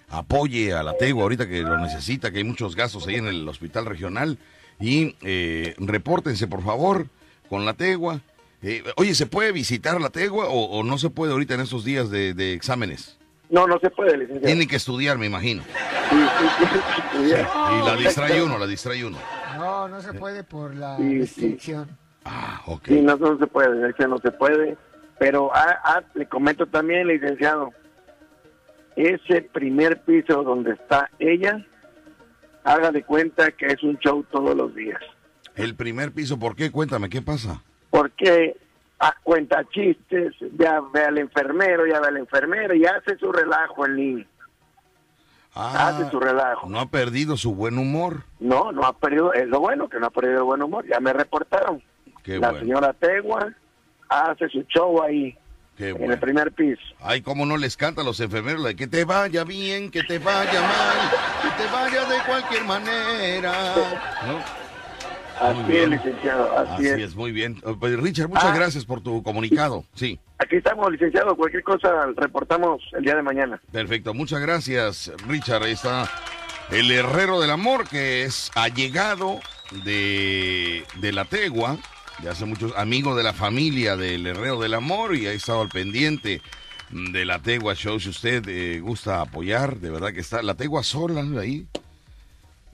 apoye a la Tegua ahorita que lo necesita, que hay muchos gastos ahí en el hospital regional, y eh, repórtense por favor con la Tegua. Eh, oye, ¿se puede visitar la Tegua o, no se puede ahorita en estos días de exámenes? No, no se puede, licenciado. Tiene que estudiar, me imagino. Sí, sí, y la distrae uno, la distrae uno. No, no se puede por la restricción. Ah, ok. Sí, no, no se puede, no se puede. Pero ah, ah, le comento también, licenciado, ese primer piso donde está ella, haga de cuenta que es un show todos los días. El primer piso, ¿por qué? Cuéntame, ¿qué pasa? Porque cuenta chistes, ya ve al enfermero, ya ve al enfermero y hace su relajo el niño. Ah, hace su relajo. No ha perdido su buen humor. No, no ha perdido, es lo bueno que no ha perdido el buen humor, ya me reportaron. la señora Tegua hace su show ahí. En el primer piso. Ay, cómo no les canta a los enfermeros de que te vaya bien, que te vaya mal, que te vaya de cualquier manera. ¿No? Así es, licenciado. Así, es. muy bien. Eh, pues, Richard, muchas ah. gracias por tu comunicado. Sí. Aquí estamos, licenciado. Cualquier cosa reportamos el día de mañana. Perfecto, muchas gracias, Richard. Ahí está el herrero del amor, que es allegado de, de la Tegua, de hace muchos amigos de la familia del herrero del amor, y ha estado al pendiente de la Tegua Show. Si usted eh, gusta apoyar, de verdad que está la Tegua sola ahí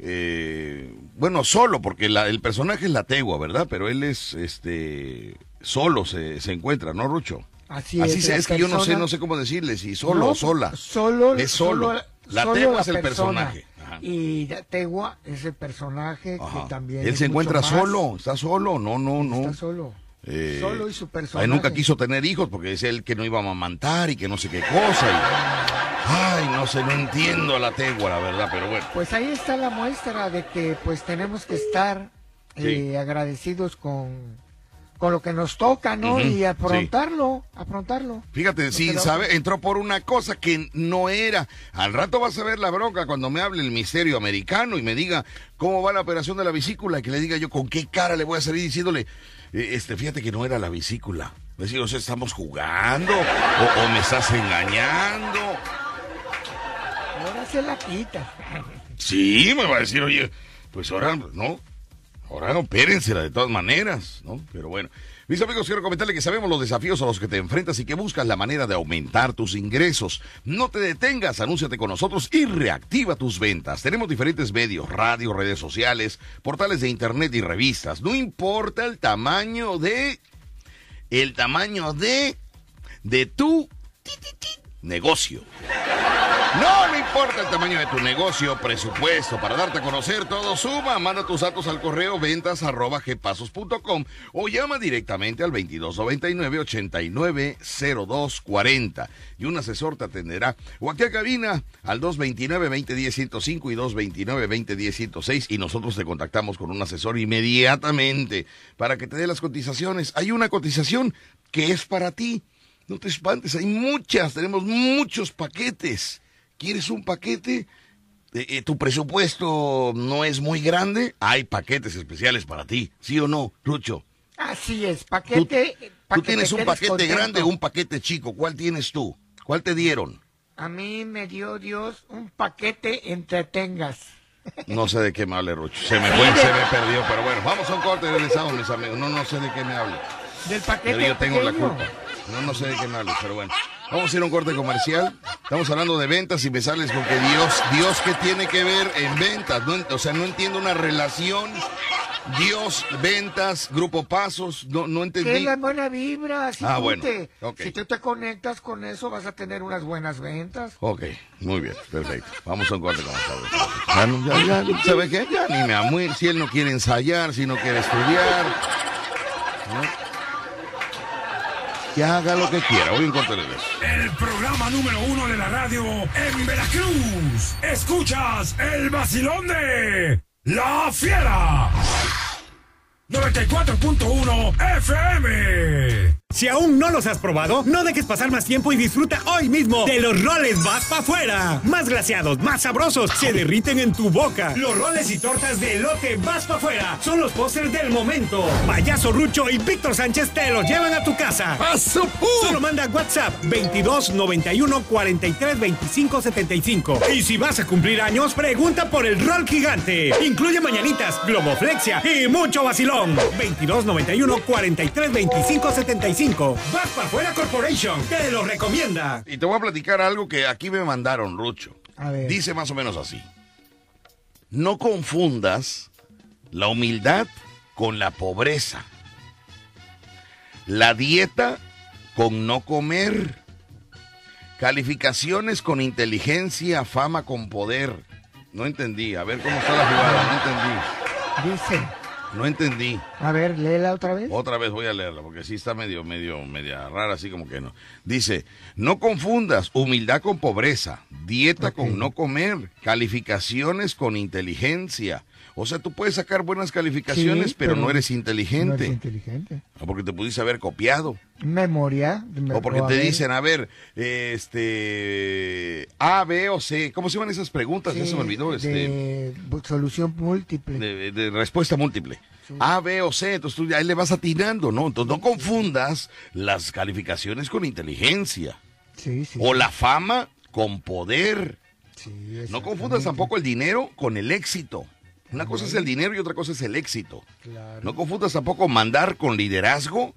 eh, bueno, solo, porque el personaje es la tegua, ¿verdad? Pero él es, este, solo se, encuentra, ¿no, Rucho? Así, es. es que yo no sé, no sé cómo decirle, si solo o sola. Solo. Es solo. la tegua es el personaje. Y tegua es el personaje que también. Él se encuentra solo, está solo, no, no, no. Está solo. Eh, solo y su personaje. Él nunca quiso tener hijos porque decía él que no iba a amamantar y que no sé qué cosa. Y... Ay, no sé, no entiendo a la tegua, la verdad, pero bueno. Pues ahí está la muestra de que pues tenemos que estar eh, agradecidos con, con lo que nos toca, ¿no? y afrontarlo, afrontarlo. Fíjate, si sabe, entró por una cosa que no era. Al rato vas a ver la bronca cuando me hable el misterio americano y me diga cómo va la operación de la vesícula y que le diga yo con qué cara le voy a salir diciéndole, eh, este, fíjate que no era la vesícula. Decir, o sea, estamos jugando o me estás engañando Ahora se la quita. Sí, me va a decir, oye, pues ahora no. Ahora opérensela de todas maneras, ¿no? Pero bueno. Mis amigos, quiero comentarle que sabemos los desafíos a los que te enfrentas y que buscas la manera de aumentar tus ingresos. No te detengas, anúnciate con nosotros y reactiva tus ventas. Tenemos diferentes medios, radio, redes sociales, portales de internet y revistas. No importa el tamaño de... El tamaño de... De tu... Negocio. No, importa el tamaño de tu negocio, presupuesto, para darte a conocer todo suma, manda tus datos al correo ventas arroba gpasos.com o llama directamente al 2299-890240 y un asesor te atenderá. O aquí a cabina al 229-2010-105 y 229-2010-106 y nosotros te contactamos con un asesor inmediatamente para que te dé las cotizaciones. Hay una cotización que es para ti. No te espantes, hay muchas, tenemos muchos paquetes ¿Quieres un paquete? Eh, eh, ¿Tu presupuesto no es muy grande? Hay paquetes especiales para ti, ¿sí o no, Lucho? Así es, paquete. ¿Tú, tienes un paquete grande o un paquete chico? ¿Cuál tienes tú? ¿Cuál te dieron? A mí me dio Dios un paquete entretengas. No sé de qué me hable, Rucho. Se me fue, se me perdió, pero bueno, vamos a un corte y regresamos, mis amigos. No, no sé de qué me hable. Del paquete. Pero yo tengo la culpa. No, no sé de qué me hable, pero bueno. Vamos a ir a un corte comercial. Estamos hablando de ventas y me sales porque Dios, Dios, ¿qué tiene que ver en ventas? o sea, no entiendo una relación Dios, ventas, grupo pasos, no, no entendí. Es la buena vibra. Si, ah, tú bueno, te, si tú te conectas con eso, vas a tener unas buenas ventas. Ok, muy bien, perfecto. Vamos a un corte con ya, ya, ya, ¿Sabe qué? Ya ni me amo Si él no quiere ensayar, si no quiere estudiar. Que haga lo que quiera. Voy a encontrar. El programa número uno de la radio en Veracruz. Escuchas el vacilón de La Fiera. 94.1 FM. Si aún no los has probado, no dejes pasar más tiempo y disfruta hoy mismo de los roles Vas Pa' Fuera. Más glaciados, más sabrosos, se derriten en tu boca. Los roles y tortas de elote Vas Pa' Fuera son los pósters del momento. Payaso Rucho y Víctor Sánchez te los llevan a tu casa. Solo manda WhatsApp 22 91 43 25 75. Y si vas a cumplir años, pregunta por el rol gigante. Incluye mañanitas, globoflexia y mucho vacilón. 22 91 43 25 75. Vas para afuera Corporation, te lo recomienda. Y te voy a platicar algo que aquí me mandaron, Rucho. Dice más o menos así. No confundas la humildad con la pobreza. La dieta con no comer. Calificaciones con inteligencia, fama con poder. No entendí. A ver cómo está la jugada. No entendí. Dice. No entendí. A ver, léela otra vez. Otra vez voy a leerla, porque sí está medio, medio, media rara, así como que no. Dice, no confundas humildad con pobreza, dieta con no comer, calificaciones con inteligencia. O sea, tú puedes sacar buenas calificaciones, pero, no eres inteligente. No eres inteligente. O porque te pudiste haber copiado. Memoria. o porque te dicen, a ver, este, A, B o C. ¿Cómo se llaman esas preguntas? ya se me olvidó. Este, solución múltiple. De, respuesta múltiple. A, B o C. Entonces tú ahí le vas atinando, ¿no? Entonces no confundas las calificaciones con inteligencia. Sí, sí. O la fama con poder. no confundas tampoco el dinero con el éxito. Una cosa es el dinero y otra cosa es el éxito. No confundas tampoco mandar con liderazgo.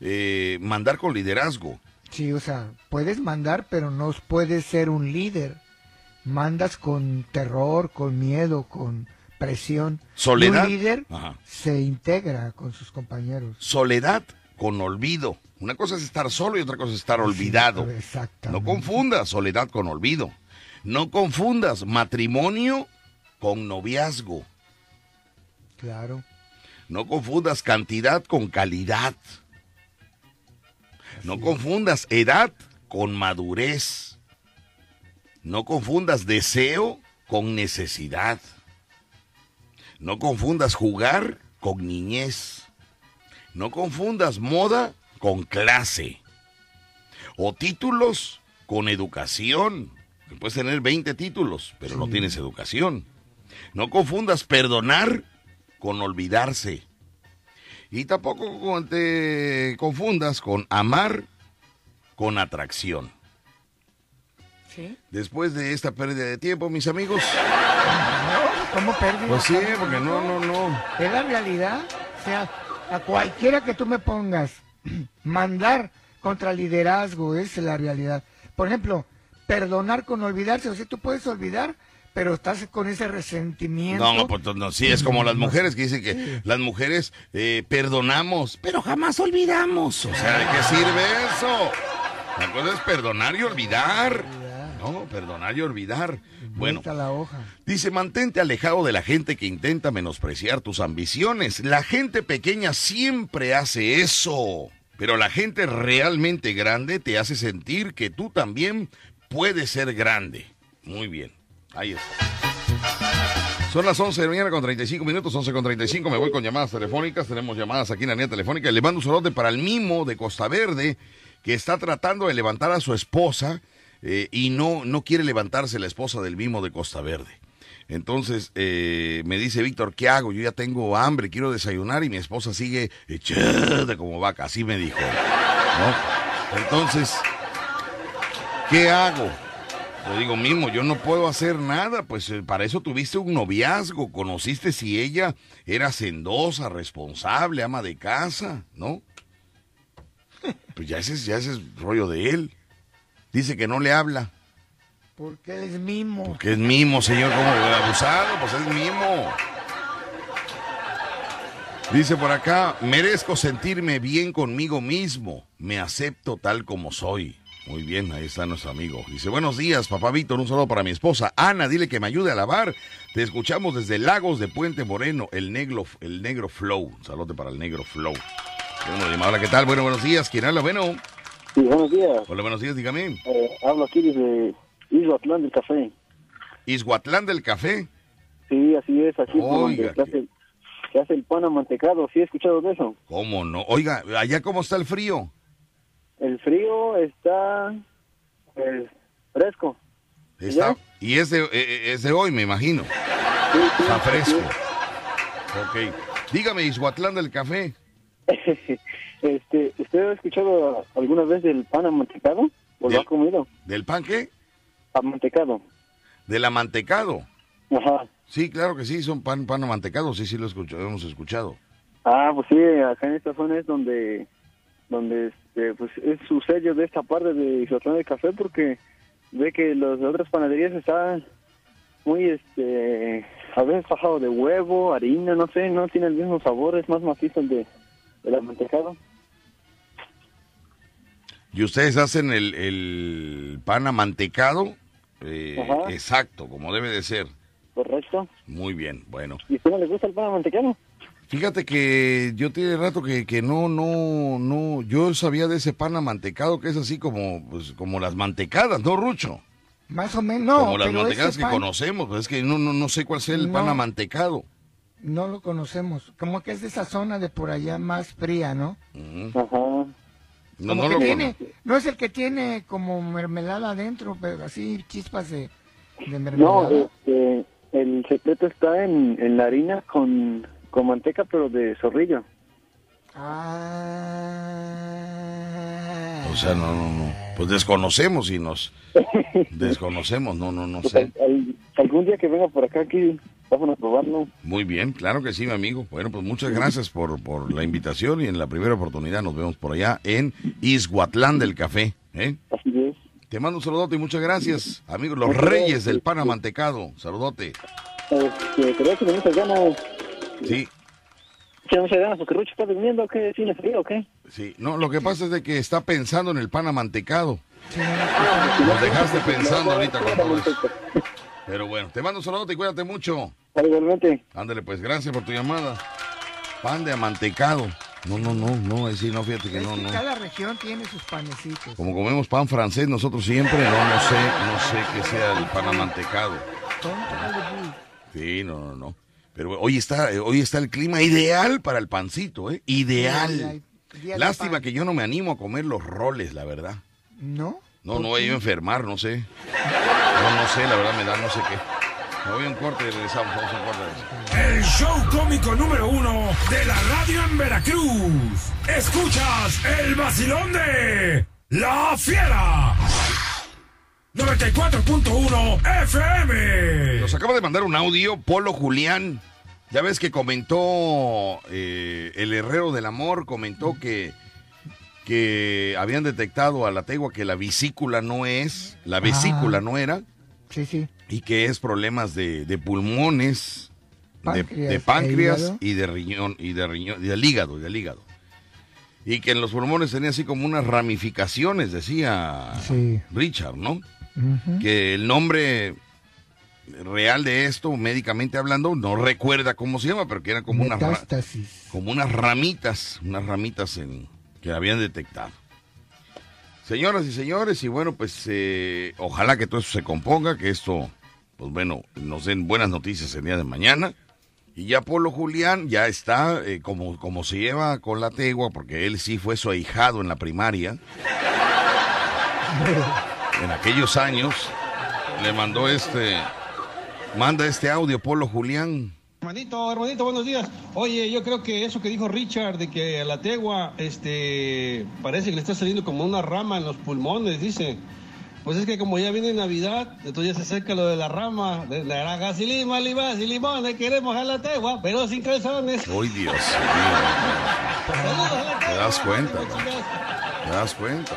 Eh, mandar con liderazgo. Sí, o sea, puedes mandar, pero no puedes ser un líder. Mandas con terror, con miedo, con presión. Soledad. Un líder se integra con sus compañeros. Soledad con olvido. Una cosa es estar solo y otra cosa es estar olvidado. No confundas soledad con olvido. No confundas matrimonio con noviazgo. Claro. No confundas cantidad con calidad. no confundas edad con madurez. No confundas deseo con necesidad. No confundas jugar con niñez. No confundas moda con clase. O títulos con educación. Puedes tener 20 títulos, pero no tienes educación. No confundas perdonar con olvidarse. Y tampoco te confundas con amar con atracción. ¿Sí? Después de esta pérdida de tiempo, mis amigos. ¿Cómo pérdida? Pues sí, porque no, no, no. Es la realidad. O sea, a cualquiera que tú me pongas, (clears throat) mandar contra liderazgo es la realidad. Por ejemplo, perdonar con olvidarse. O sea, tú puedes olvidar, pero estás con ese resentimiento. No, pues no, sí, es como las mujeres que dicen que las mujeres eh, perdonamos, pero jamás olvidamos. O sea, ¿de qué sirve eso? La cosa es perdonar y olvidar. No, perdonar y olvidar. Bueno, la hoja. dice, mantente alejado de la gente que intenta menospreciar tus ambiciones. La gente pequeña siempre hace eso. Pero la gente realmente grande te hace sentir que tú también puedes ser grande. Muy bien. Ahí está. Son las 11 de la mañana con 35 minutos, 11 con 35. Me voy con llamadas telefónicas. Tenemos llamadas aquí en la línea telefónica. Le mando un saludo para el mimo de Costa Verde que está tratando de levantar a su esposa eh, y no, no quiere levantarse la esposa del mimo de Costa Verde. Entonces eh, me dice Víctor, ¿qué hago? Yo ya tengo hambre, quiero desayunar y mi esposa sigue echada como vaca, así me dijo. Entonces, ¿qué hago? Le digo, mismo, yo no puedo hacer nada, pues eh, para eso tuviste un noviazgo, conociste si ella era sendosa, responsable, ama de casa, ¿no? Pues ya ese, ya ese es rollo de él. Dice que no le habla. Porque es mimo. Porque es mimo, señor, como abusado, pues es mimo. Dice por acá, merezco sentirme bien conmigo mismo. Me acepto tal como soy. Muy bien, ahí está nuestro amigo. Dice, buenos días, papá Víctor, un saludo para mi esposa. Ana, dile que me ayude a lavar. Te escuchamos desde Lagos de Puente Moreno, el negro, el negro Flow. Un saludo para el negro Flow. Hola, ¿qué tal? Bueno, buenos días. ¿Quién habla? Bueno. Sí, buenos días. Hola, buenos días, dígame. Eh, hablo aquí desde Ishuatlán del Café. ¿Ishuatlán del Café? Sí, así es, aquí Oiga, se, hace, se hace el pan amantecado. ¿Sí he escuchado de eso? ¿Cómo no? Oiga, ¿allá cómo está el frío? El frío está pues, fresco. Está, y es de, e, es de hoy, me imagino. está fresco. Ok. Dígame, Ishuatlán del Café. (laughs) este, ¿Usted ha escuchado alguna vez del pan amantecado? ¿O lo ha comido? ¿Del pan qué? Amantecado. ¿Del amantecado? Ajá. Sí, claro que sí, son pan, pan amantecado, sí, sí lo escucho, hemos escuchado. Ah, pues sí, acá en esta zona es donde, donde este, pues es su sello de esta parte de Ishuatlán del Café porque ve que las otras panaderías están muy, este, a veces bajado de huevo, harina, no sé, no tiene el mismo sabor, es más macizo el de, el amantecado. ¿Y ustedes hacen el, el pan amantecado? Eh, exacto, como debe de ser. Correcto. Muy bien, bueno. ¿Y a usted no le gusta el pan amantecado? Fíjate que yo tiene rato que, que no, no, no, yo sabía de ese pan amantecado que es así como, pues, como las mantecadas, ¿no, Rucho? Más o menos, no. Como las mantecadas que conocemos, pues es que no, no, no sé cuál sea el pan amantecado. No lo conocemos, como que es de esa zona de por allá más fría, ¿no? Ajá. No, no, lo tiene, no es el que tiene como mermelada adentro, pero así chispas de, de mermelada. No, este, el secreto está en, en la harina con con manteca, pero de zorrillo. Ah. O sea, no, no, no. Pues desconocemos y nos (laughs) desconocemos, no, no, no pues sé. algún día que venga por acá aquí, vamos a probarlo. Muy bien, claro que sí, mi amigo. Bueno, pues muchas gracias por, por la invitación y en la primera oportunidad nos vemos por allá en Isguatlán del Café. ¿eh? Así es. Te mando un saludote y muchas gracias, amigos, los reyes del pan amantecado. Saludote. Creo que ganas Sí. ¿Se no se gana porque Rucho está durmiendo o qué? ¿Tiene frío o qué? Sí, no, lo que pasa es de que está pensando en el pan amantecado. Nos dejaste pensando ahorita con todo eso. Pero bueno, te mando un saludo y cuídate mucho. Igualmente. Ándale, pues gracias por tu llamada. Pan de amantecado. No, no, no, no, es decir, no, fíjate que no, no. Cada región tiene sus panecitos. Como comemos pan francés nosotros siempre, no, no sé, no sé qué sea el pan amantecado. Sí, no, no, no. Pero hoy está, hoy está el clima ideal para el pancito, ¿eh? Ideal. Lástima que yo no me animo a comer los roles, la verdad. ¿No? No, no voy a enfermar, no sé. No, no sé, la verdad me da no sé qué. Me voy a un corte y regresamos, vamos a un corte. El show cómico número uno de la radio en Veracruz. Escuchas el vacilón de La Fiera. 94.1 FM. Nos acaba de mandar un audio, Polo Julián. Ya ves que comentó eh, el Herrero del Amor, comentó que, que habían detectado a la tegua que la vesícula no es, la vesícula no era. Sí, sí. Y que es problemas de, pulmones, de, páncreas y de riñón, y de riñón, y del hígado, y del hígado. Y que en los pulmones tenía así como unas ramificaciones, decía Richard, ¿no? Que el nombre real de esto, médicamente hablando, no recuerda cómo se llama, pero que eran como unas, como unas ramitas, unas ramitas en, que habían detectado. Señoras y señores, y bueno, pues eh, ojalá que todo eso se componga, que esto, pues bueno, nos den buenas noticias el día de mañana. Y ya Polo Julián ya está eh, como, como se lleva con la tegua, porque él sí fue su ahijado en la primaria. (laughs) en aquellos años le mandó este, manda este audio Polo Julián. Hermanito, hermanito, buenos días. Oye, yo creo que eso que dijo Richard de que a la tegua, este, parece que le está saliendo como una rama en los pulmones, dice. Pues es que como ya viene Navidad, entonces ya se acerca lo de la rama, de libas y limones, queremos a la tegua, pero sin calzones. ¡Uy, Dios mío! ¿Te das cuenta? ¿Te das cuenta?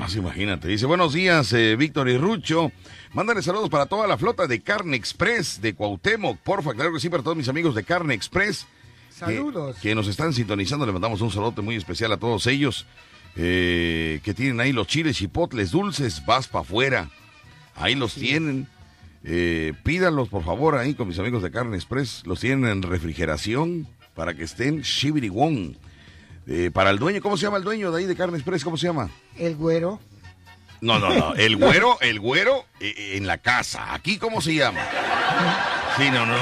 Más imagínate. Dice, buenos días, eh, Víctor y Rucho. Mándale saludos para toda la flota de Carne Express de Cuauhtémoc. Porfa, claro que sí, para todos mis amigos de Carne Express. Saludos. Que, nos están sintonizando. Le mandamos un saludo muy especial a todos ellos. Eh, que tienen ahí los chiles chipotles dulces. Vas para afuera. Ahí los tienen. Eh, pídanlos, por favor, ahí con mis amigos de Carne Express. Los tienen en refrigeración para que estén shibiri eh, para el dueño, ¿cómo se llama el dueño de ahí de Carne Express? ¿Cómo se llama? El güero. No, no, no. El güero, el güero eh, en la casa. ¿Aquí cómo se llama? Sí, no, no.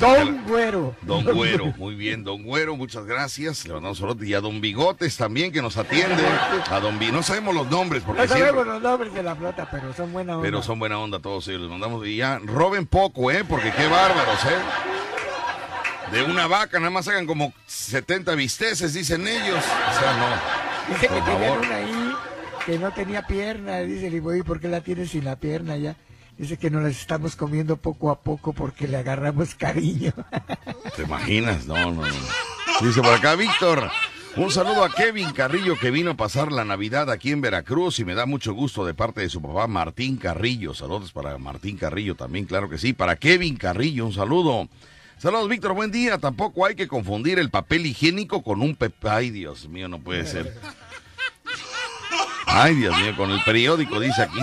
Don Güero. Don Güero, muy bien, Don Güero, muchas gracias. Le mandamos saludos. Y a Don Bigotes también, que nos atiende. A Don Bigotes, no sabemos los nombres. Porque no sabemos los nombres de la flota, pero son buena onda. Pero son buena onda todos ellos. Les mandamos. Y ya, roben poco, ¿eh? Porque qué bárbaros, ¿eh? De una vaca nada más hagan como 70 bisteces, dicen ellos. O sea, no. Dice (laughs) que tenían una ahí que no tenía pierna. Dice, y ¿por qué la tienes sin la pierna ya? Dice que nos las estamos comiendo poco a poco porque le agarramos cariño. ¿Te imaginas? No, no, no. Dice por acá, Víctor. Un saludo a Kevin Carrillo que vino a pasar la Navidad aquí en Veracruz y me da mucho gusto de parte de su papá Martín Carrillo. Saludos para Martín Carrillo también, claro que sí. Para Kevin Carrillo, un saludo. Saludos, Víctor, buen día. Tampoco hay que confundir el papel higiénico con un pepe. Ay, Dios mío, no puede ser. Ay, Dios mío, con el periódico, dice aquí.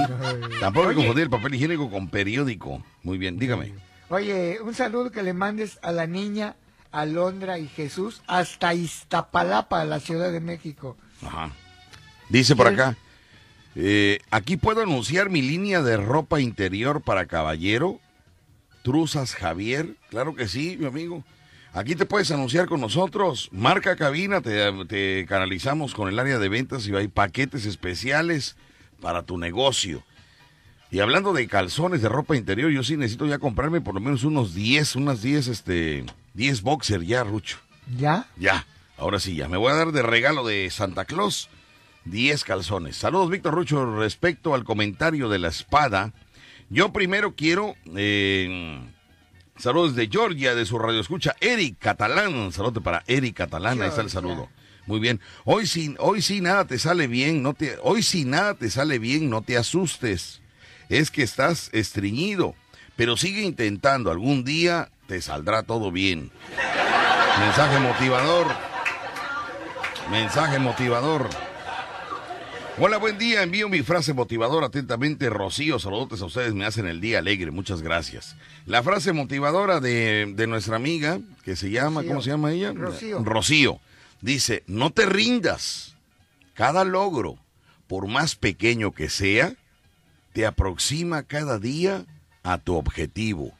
Tampoco hay que confundir el papel higiénico con periódico. Muy bien, dígame. Oye, un saludo que le mandes a la niña Alondra y Jesús hasta Iztapalapa, la Ciudad de México. Ajá. Dice por acá, eh, aquí puedo anunciar mi línea de ropa interior para caballero Truzas Javier. Claro que sí, mi amigo. Aquí te puedes anunciar con nosotros. Marca cabina, te, canalizamos con el área de ventas y hay paquetes especiales para tu negocio. Y hablando de calzones de ropa interior, yo sí necesito ya comprarme por lo menos unos 10, unas 10, este, 10 boxer ya, Rucho. ¿Ya? Ya, ahora sí, ya. Me voy a dar de regalo de Santa Claus 10 calzones. Saludos, Víctor Rucho. Respecto al comentario de la espada, yo primero quiero. Eh, saludos de Georgia, de su radio escucha, Eric Catalán. Saludos para Eric Catalán, ahí está el saludo. Muy bien. Hoy sí, hoy sí nada te sale bien, no te, hoy sí nada te sale bien, no te asustes. Es que estás estreñido, pero sigue intentando, algún día te saldrá todo bien. Mensaje motivador. Mensaje motivador. Hola, buen día. Envío mi frase motivadora atentamente. Rocío, saludos a ustedes. Me hacen el día alegre. Muchas gracias. La frase motivadora de, nuestra amiga, que se llama, ¿cómo se llama ella? Rocío. Rocío. Dice, no te rindas. Cada logro, por más pequeño que sea, te aproxima cada día a tu objetivo.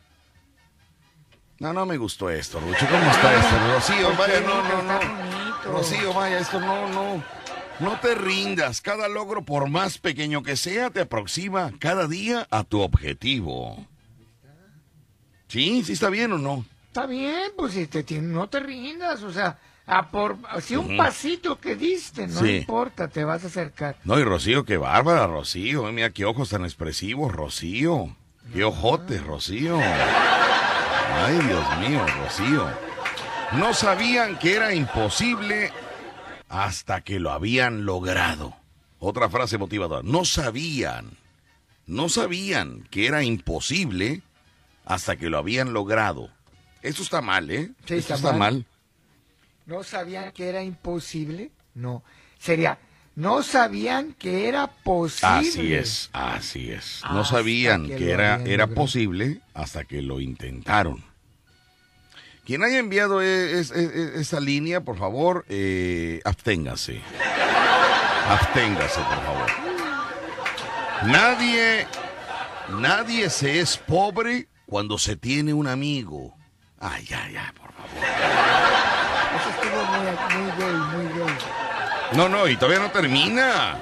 No, no me gustó esto, Rucho. ¿Cómo está esto? Rocío, vaya, no, no, no. Rocío, vaya, esto no, no. No te rindas, cada logro, por más pequeño que sea, te aproxima cada día a tu objetivo. ¿Sí? ¿Sí está bien o no? Está bien, pues si te, no te rindas, o sea, a por, si un pasito que diste, no importa, te vas a acercar. No, y Rocío, qué bárbara, Rocío, mira qué ojos tan expresivos, Rocío. Qué ojotes, Rocío. Ay, Dios mío, Rocío. No sabían que era imposible hasta que lo habían logrado. Otra frase motivadora. No sabían, no sabían que era imposible hasta que lo habían logrado. Eso está mal, ¿eh? Sí, está, mal. No sabían que era imposible. No. Sería, no sabían que era posible. Así es, así es. No sabían que, era, era posible hasta que lo intentaron. Quien haya enviado e, esa línea, por favor, eh, absténgase. Absténgase, por favor. Nadie, nadie se es pobre cuando se tiene un amigo. Ay, ay, ay, por favor. Muy, muy. No, no, y todavía no termina.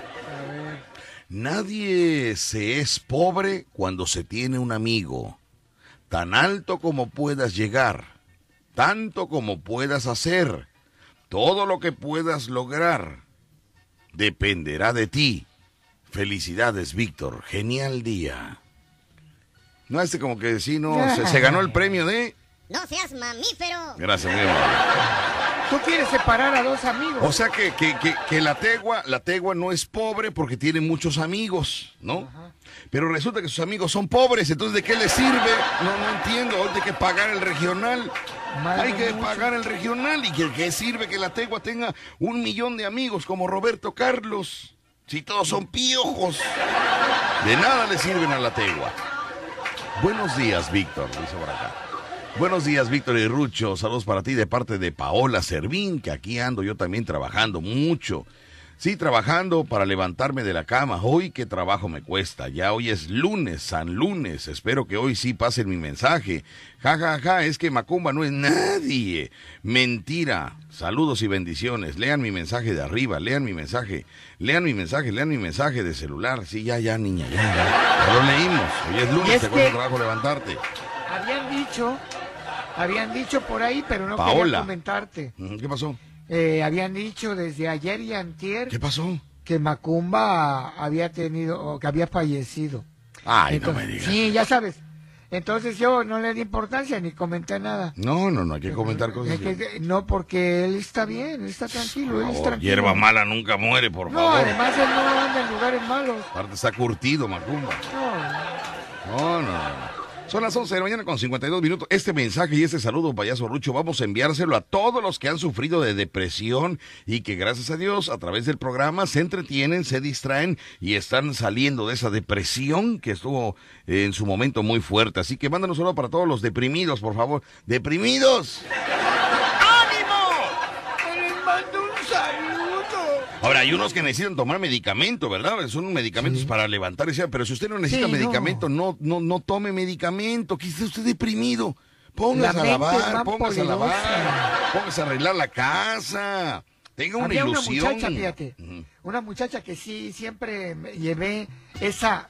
Nadie se es pobre cuando se tiene un amigo. Tan alto como puedas llegar tanto como puedas hacer, todo lo que puedas lograr, dependerá de ti. Felicidades, Víctor. Genial día. No, este como que sí, no, se, ganó el premio de... No seas mamífero. Gracias, amable. Tú quieres separar a dos amigos. O sea que, que, que, la tegua, la tegua no es pobre porque tiene muchos amigos, ¿no? Pero resulta que sus amigos son pobres, entonces ¿de qué le sirve? No, no entiendo, hay que pagar el regional. Hay que pagar el regional y que, qué sirve que la tegua tenga un millón de amigos como Roberto Carlos. Si todos son piojos. De nada le sirven a la tegua. Buenos días, Víctor, dice por acá. Buenos días, Víctor y Rucho. Saludos para ti de parte de Paola Servín, que aquí ando yo también trabajando mucho. Sí, trabajando para levantarme de la cama. Hoy qué trabajo me cuesta. Ya hoy es lunes, San Lunes. Espero que hoy sí pasen mi mensaje. Ja, ja, ja, es que Macumba no es nadie. Mentira. Saludos y bendiciones. Lean mi mensaje de arriba, lean mi mensaje. Lean mi mensaje, lean mi mensaje de celular. Sí, ya, ya, niña, ya, ya. lo leímos. Hoy es lunes, te cuesta trabajo levantarte. Habían dicho, habían dicho por ahí, pero no quería comentarte. ¿Qué pasó? Eh, habían dicho desde ayer y antier. ¿Qué pasó? Que Macumba había tenido, o que había fallecido. Ay, no me digas. Sí, ya sabes. Entonces yo no le di importancia ni comenté nada. No, no, no hay que comentar cosas. no, porque él está bien, él está tranquilo, él está tranquilo. Hierba mala nunca muere, por favor. No, además él no anda en lugares malos. Aparte está curtido, Macumba. No. No, no, no. Son las 11 de la mañana con 52 minutos. Este mensaje y este saludo, payaso Rucho, vamos a enviárselo a todos los que han sufrido de depresión y que gracias a Dios a través del programa se entretienen, se distraen y están saliendo de esa depresión que estuvo en su momento muy fuerte. Así que mándanos solo para todos los deprimidos, por favor. ¡Deprimidos! Ahora, hay unos que necesitan tomar medicamento, ¿verdad? Son medicamentos para levantarse, pero si usted no necesita medicamento, no. no. no tome medicamento, que esté usted deprimido. Póngase a lavar, póngase a lavar, póngase a arreglar la casa. Tenga una ilusión. Una muchacha, fíjate, una muchacha que sí siempre llevé esa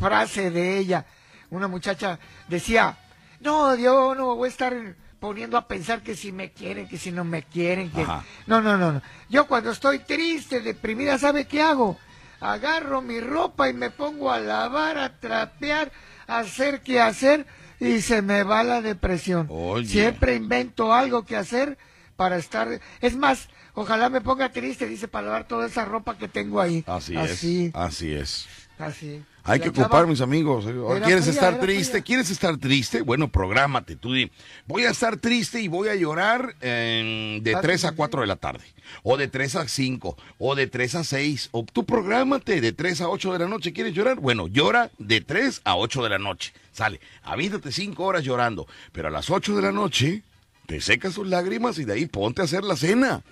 frase de ella. Una muchacha decía, no, yo no voy a estar poniendo a pensar que si me quieren, que si no me quieren, que... No, no, no, no. Yo cuando estoy triste, deprimida, ¿sabe qué hago? Agarro mi ropa y me pongo a lavar, a trapear, a hacer qué hacer y se me va la depresión. Siempre invento algo que hacer para estar... Es más, ojalá me ponga triste, dice, para lavar toda esa ropa que tengo ahí. Así, Así. es. Así es. Así. Hay que ocupar, mis amigos. ¿Quieres estar triste? ¿Quieres estar triste? Bueno, prográmate. Tú di, voy a estar triste y voy a llorar de 3 a 4 de la tarde. O de 3 a 5. O de 3 a 6. O tú prográmate de 3 a 8 de la noche. ¿Quieres llorar? Bueno, llora de 3 a 8 de la noche. Sale, avíntate 5 horas llorando. Pero a las 8 de la noche te secas tus lágrimas y de ahí ponte a hacer la cena.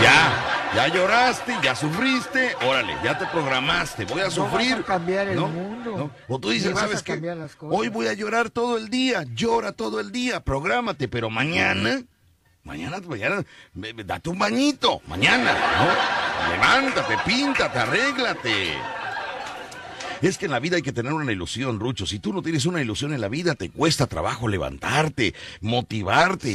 Ya. Ya lloraste, ya sufriste, órale, ya te programaste, voy a sufrir. Vas a cambiar el mundo. O tú dices, ¿sabes qué? Hoy voy a llorar todo el día, llora todo el día, prográmate, pero mañana, mañana, mañana, date un bañito, mañana, ¿no? Levántate, píntate, arréglate. Es que en la vida hay que tener una ilusión, Rucho. Si tú no tienes una ilusión en la vida, te cuesta trabajo levantarte, motivarte.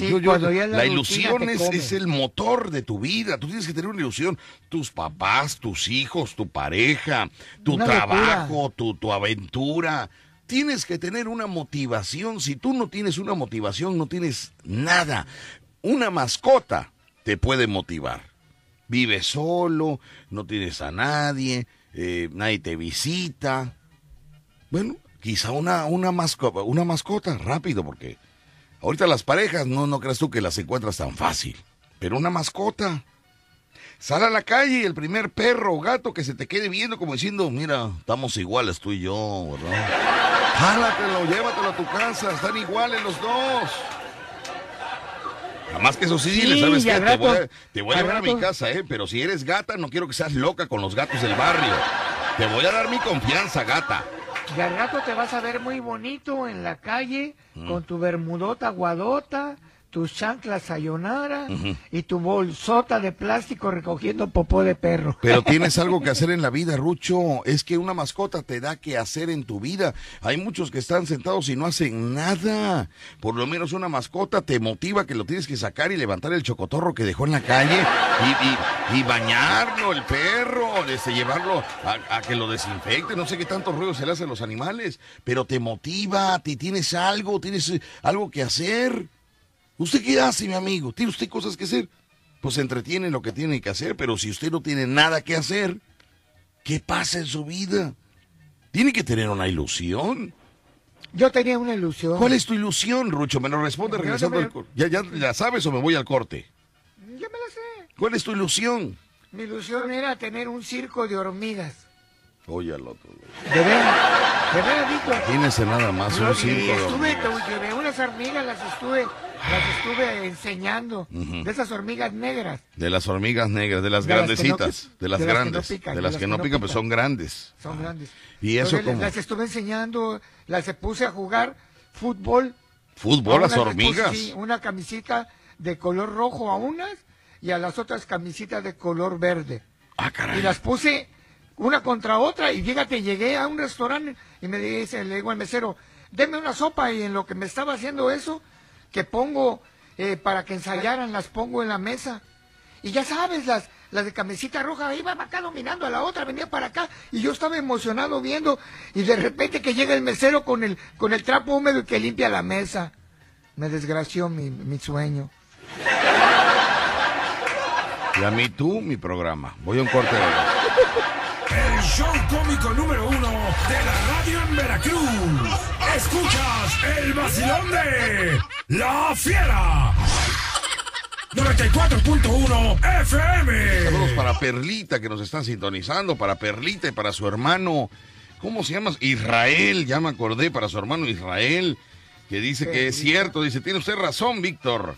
la, ilusión es, el motor de tu vida. Tú tienes que tener una ilusión. Tus papás, tus hijos, tu pareja, tu trabajo, tu, tu aventura. Tienes que tener una motivación. Si tú no tienes una motivación, no tienes nada. Una mascota te puede motivar. Vives solo, no tienes a nadie eh, nadie te visita. Bueno, quizá una, una, mascota, una mascota, rápido, porque ahorita las parejas no, no creas tú que las encuentras tan fácil. Pero una mascota. Sal a la calle y el primer perro o gato que se te quede viendo como diciendo, mira, estamos iguales tú y yo, ¿verdad? (laughs) Jálatelo, llévatelo a tu casa, están iguales los dos. Nada más que eso sí, le sabes que te voy a, te voy a llevar a mi casa, ¿eh? Pero si eres gata, no quiero que seas loca con los gatos del barrio. Te voy a dar mi confianza, gata. Y al rato te vas a ver muy bonito en la calle, mm. con tu bermudota guadota, tus chanclas sayonara y tu bolsota de plástico recogiendo popó de perro. Pero (laughs) tienes algo que hacer en la vida, Rucho. Es que una mascota te da que hacer en tu vida. Hay muchos que están sentados y no hacen nada. Por lo menos una mascota te motiva que lo tienes que sacar y levantar el chocotorro que dejó en la calle y, bañarlo, el perro, desde llevarlo a, que lo desinfecte. No sé qué tantos ruidos se le hacen a los animales, pero te motiva, te tienes algo, tienes algo que hacer. ¿Usted qué hace, mi amigo? ¿Tiene usted cosas que hacer? Pues se entretiene lo que tiene que hacer, pero si usted no tiene nada que hacer, ¿qué pasa en su vida? Tiene que tener una ilusión. Yo tenía una ilusión. ¿Cuál es tu ilusión, Rucho? Me lo responde regresando al corte. ¿Ya, ya, ¿Ya sabes o me voy al corte? Ya me la sé. ¿Cuál es tu ilusión? Mi ilusión era tener un circo de hormigas. Oye al otro. De veras, de veras, Víctor. Imagínese nada más un circo de hormigas. unas hormigas, las estuve, las estuve enseñando. De esas hormigas negras. De las hormigas negras, de las grandecitas, de las grandes. de las que no pican, pues son grandes. Son grandes. Y eso como... Las estuve enseñando, las puse a jugar fútbol. ¿Fútbol, las hormigas? sí, una camisita de color rojo a unas y a las otras camisitas de color verde. Ah, caray. Y las puse una contra otra y fíjate, llegué a un restaurante y me dice, le digo al mesero, deme una sopa y en lo que me estaba haciendo eso, que pongo eh, para que ensayaran, las pongo en la mesa. Y ya sabes, las, las de camisita roja iba acá dominando a la otra, venía para acá y yo estaba emocionado viendo y de repente que llega el mesero con el, con el trapo húmedo y que limpia la mesa. Me desgració mi, mi sueño. Y a mí tú, mi programa. Voy a un corte de El show cómico número uno de la radio en Veracruz. Escuchas el vacilón de La Fiera. 94.1 FM. Saludos para Perlita que nos están sintonizando, para Perlita y para su hermano, ¿cómo se llama? Israel, ya me acordé, para su hermano Israel, que dice que es cierto, dice, tiene usted razón, Víctor.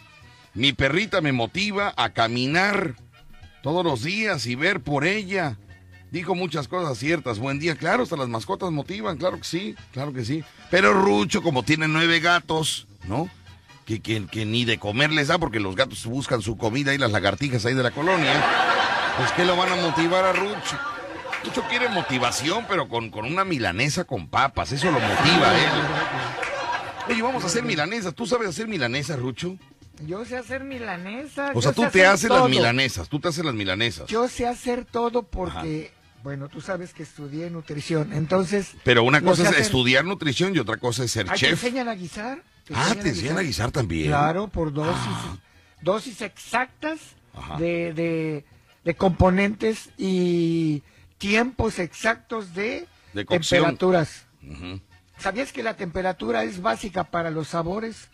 Mi perrita me motiva a caminar todos los días y ver por ella. Dijo muchas cosas ciertas. Buen día, claro, hasta las mascotas motivan, claro que sí, claro que sí. Pero Rucho, como tiene nueve gatos, ¿no? Que, que, ni de comer les da porque los gatos buscan su comida y las lagartijas ahí de la colonia. Pues que lo van a motivar a Rucho. Rucho quiere motivación, pero con, con una milanesa con papas. Eso lo motiva a él. Oye, vamos a hacer milanesas. ¿Tú sabes hacer milanesas, Rucho? Yo sé hacer milanesas. O sea, tú te haces las milanesas, tú te haces las milanesas. Yo sé hacer todo porque, bueno, tú sabes que estudié nutrición, entonces... Pero una cosa es estudiar nutrición y otra cosa es ser chef. ¿Te enseñan a guisar? ah, te enseñan a guisar también. Claro, por dosis, ah. dosis exactas de, de, componentes y tiempos exactos de, temperaturas. ¿Sabías que la temperatura es básica para los sabores?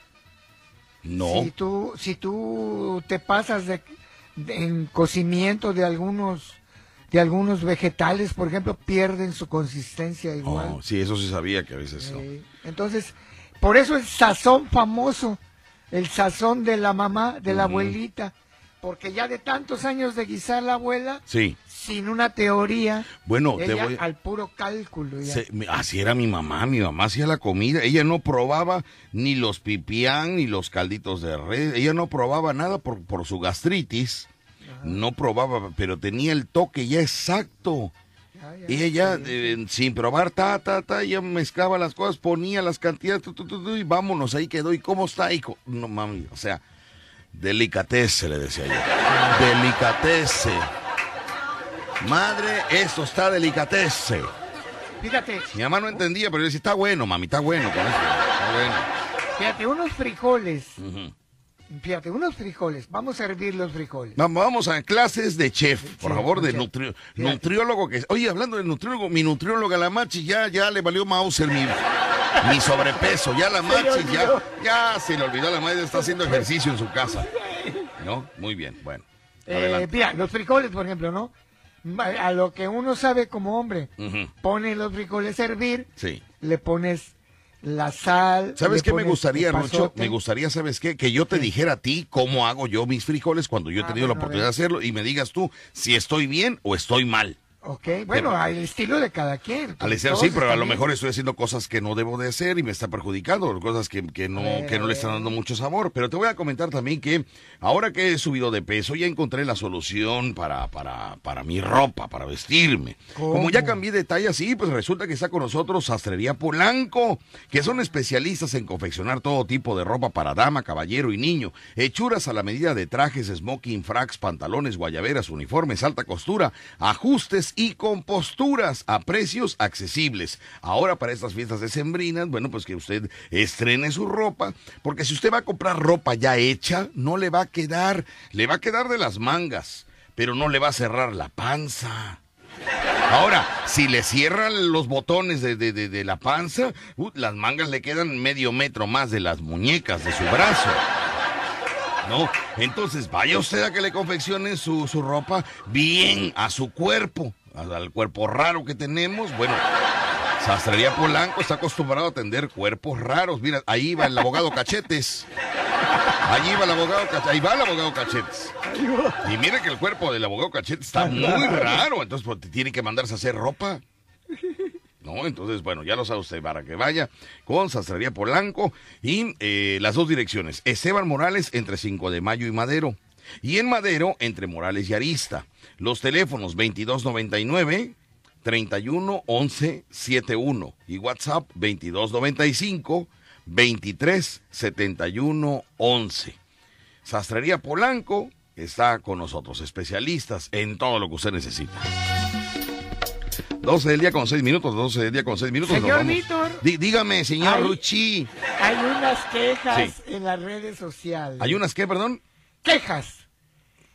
No. Si tú, si tú te pasas de, en cocimiento de algunos de algunos vegetales, por ejemplo, pierden su consistencia igual. Oh, sí, eso sí sabía que a veces. Entonces, por eso el sazón famoso, el sazón de la mamá, de la abuelita, porque ya de tantos años de guisar la abuela, sí sin una teoría. Bueno, te voy... al puro cálculo. así era mi mamá, mi mamá hacía la comida, ella no probaba ni los pipián ni los calditos de red, ella no probaba nada por, por su gastritis, no probaba, pero tenía el toque ya exacto. y ella, eh, sin probar, ta, ta, ta, ella mezclaba las cosas, ponía las cantidades, y vámonos, ahí quedó. ¿Y cómo está? hijo? no mami, o sea, delicatece, le decía yo. (laughs) Delicatece. Madre, esto está delicatese. Fíjate. Mi mamá no entendía, pero yo decía, está bueno, mami, está bueno con eso. Está bueno. Fíjate, unos frijoles. Fíjate, unos frijoles. Vamos a hervir los frijoles. Vamos, a clases de chef, por favor, de nutriólogo. Que, oye, hablando de nutriólogo, mi nutrióloga, la machi, ya, ya le valió Mauser mi, mi sobrepeso. Ya la machi, ya, ya se le olvidó. La madre está haciendo ejercicio en su casa. ¿No? Muy bien, bueno. Eh, mira, los frijoles, por ejemplo, ¿no? a lo que uno sabe como hombre, pone los frijoles a hervir, le pones la sal. ¿Sabes qué me gustaría, Rocho? Me gustaría, ¿sabes qué? Que yo te dijera a ti cómo hago yo mis frijoles cuando yo he ah, tenido la oportunidad de hacerlo y me digas tú si estoy bien o estoy mal. Ok, bueno, al estilo de cada quien. Al sí, pero a lo mejor estoy haciendo cosas que no debo de hacer y me está perjudicando, cosas que, que no, que no le están dando mucho sabor. Pero te voy a comentar también que ahora que he subido de peso, ya encontré la solución para, para, para mi ropa, para vestirme. Como ya cambié de talla, sí, pues resulta que está con nosotros Sastrería Polanco, que son especialistas en confeccionar todo tipo de ropa para dama, caballero y niño. Hechuras a la medida de trajes, smoking, fracs, pantalones, guayaberas, uniformes, alta costura, ajustes y con posturas a precios accesibles. Ahora para estas fiestas decembrinas, bueno, pues que usted estrene su ropa, porque si usted va a comprar ropa ya hecha, no le va a quedar, le va a quedar de las mangas, pero no le va a cerrar la panza. Ahora, si le cierran los botones de, de, la panza, uh, las mangas le quedan medio metro más de las muñecas de su brazo. ¿no? Entonces vaya usted a que le confeccionen su, su ropa bien a su cuerpo, al cuerpo raro que tenemos. Bueno, Sastrería Polanco está acostumbrado a atender cuerpos raros. Mira, ahí va el abogado Cachetes. Allí va el abogado Cachetes. Ahí va el abogado Cachetes. Y mire que el cuerpo del abogado Cachetes está muy raro. Entonces pues, tiene que mandarse a hacer ropa. ¿no? Entonces, bueno, ya lo sabe usted, para que vaya con Sastrería Polanco y eh, las dos direcciones. Esteban Morales entre 5 de Mayo y Madero. Y en Madero entre Morales y Arista. Los teléfonos 2299 31 11 71 y WhatsApp 2295 23 71 11. Sastrería Polanco está con nosotros, especialistas en todo lo que usted necesita. 12 del día con 6 minutos, 12 del día con 6 minutos. Señor Víctor. dígame, señor Ruchi. Hay unas quejas en las redes sociales. ¿Hay unas qué, perdón? Quejas.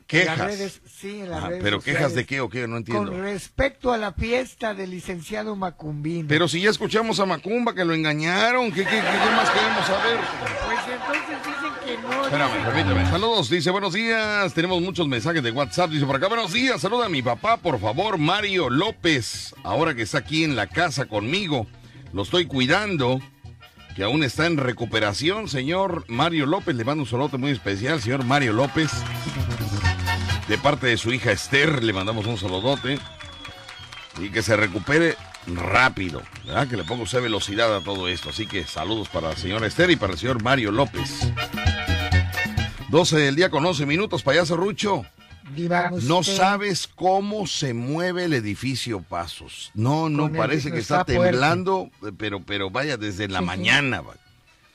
Quejas. Las redes, sí, en las redes Pero quejas de qué o qué, no entiendo. Con respecto a la fiesta del licenciado Macumbín. Pero si ya escuchamos a Macumba que lo engañaron, ¿qué, qué, qué más queremos saber? Pues entonces dicen que no. Espérame, permíteme. Saludos, dice buenos días. Tenemos muchos mensajes de WhatsApp. Dice por acá, buenos días. Saluda a mi papá, por favor, Mario López. Ahora que está aquí en la casa conmigo, lo estoy cuidando que aún está en recuperación, señor Mario López. Le mando un saludo muy especial, señor Mario López. De parte de su hija Esther, le mandamos un saludote. Y que se recupere rápido, ¿verdad? Que le ponga usted velocidad a todo esto. Así que saludos para la señora Esther y para el señor Mario López. 12 del día con 11 minutos, payaso Rucho. No sabes cómo se mueve el edificio Pasos. No, no, parece que está, temblando, pero, pero vaya, desde la mañana.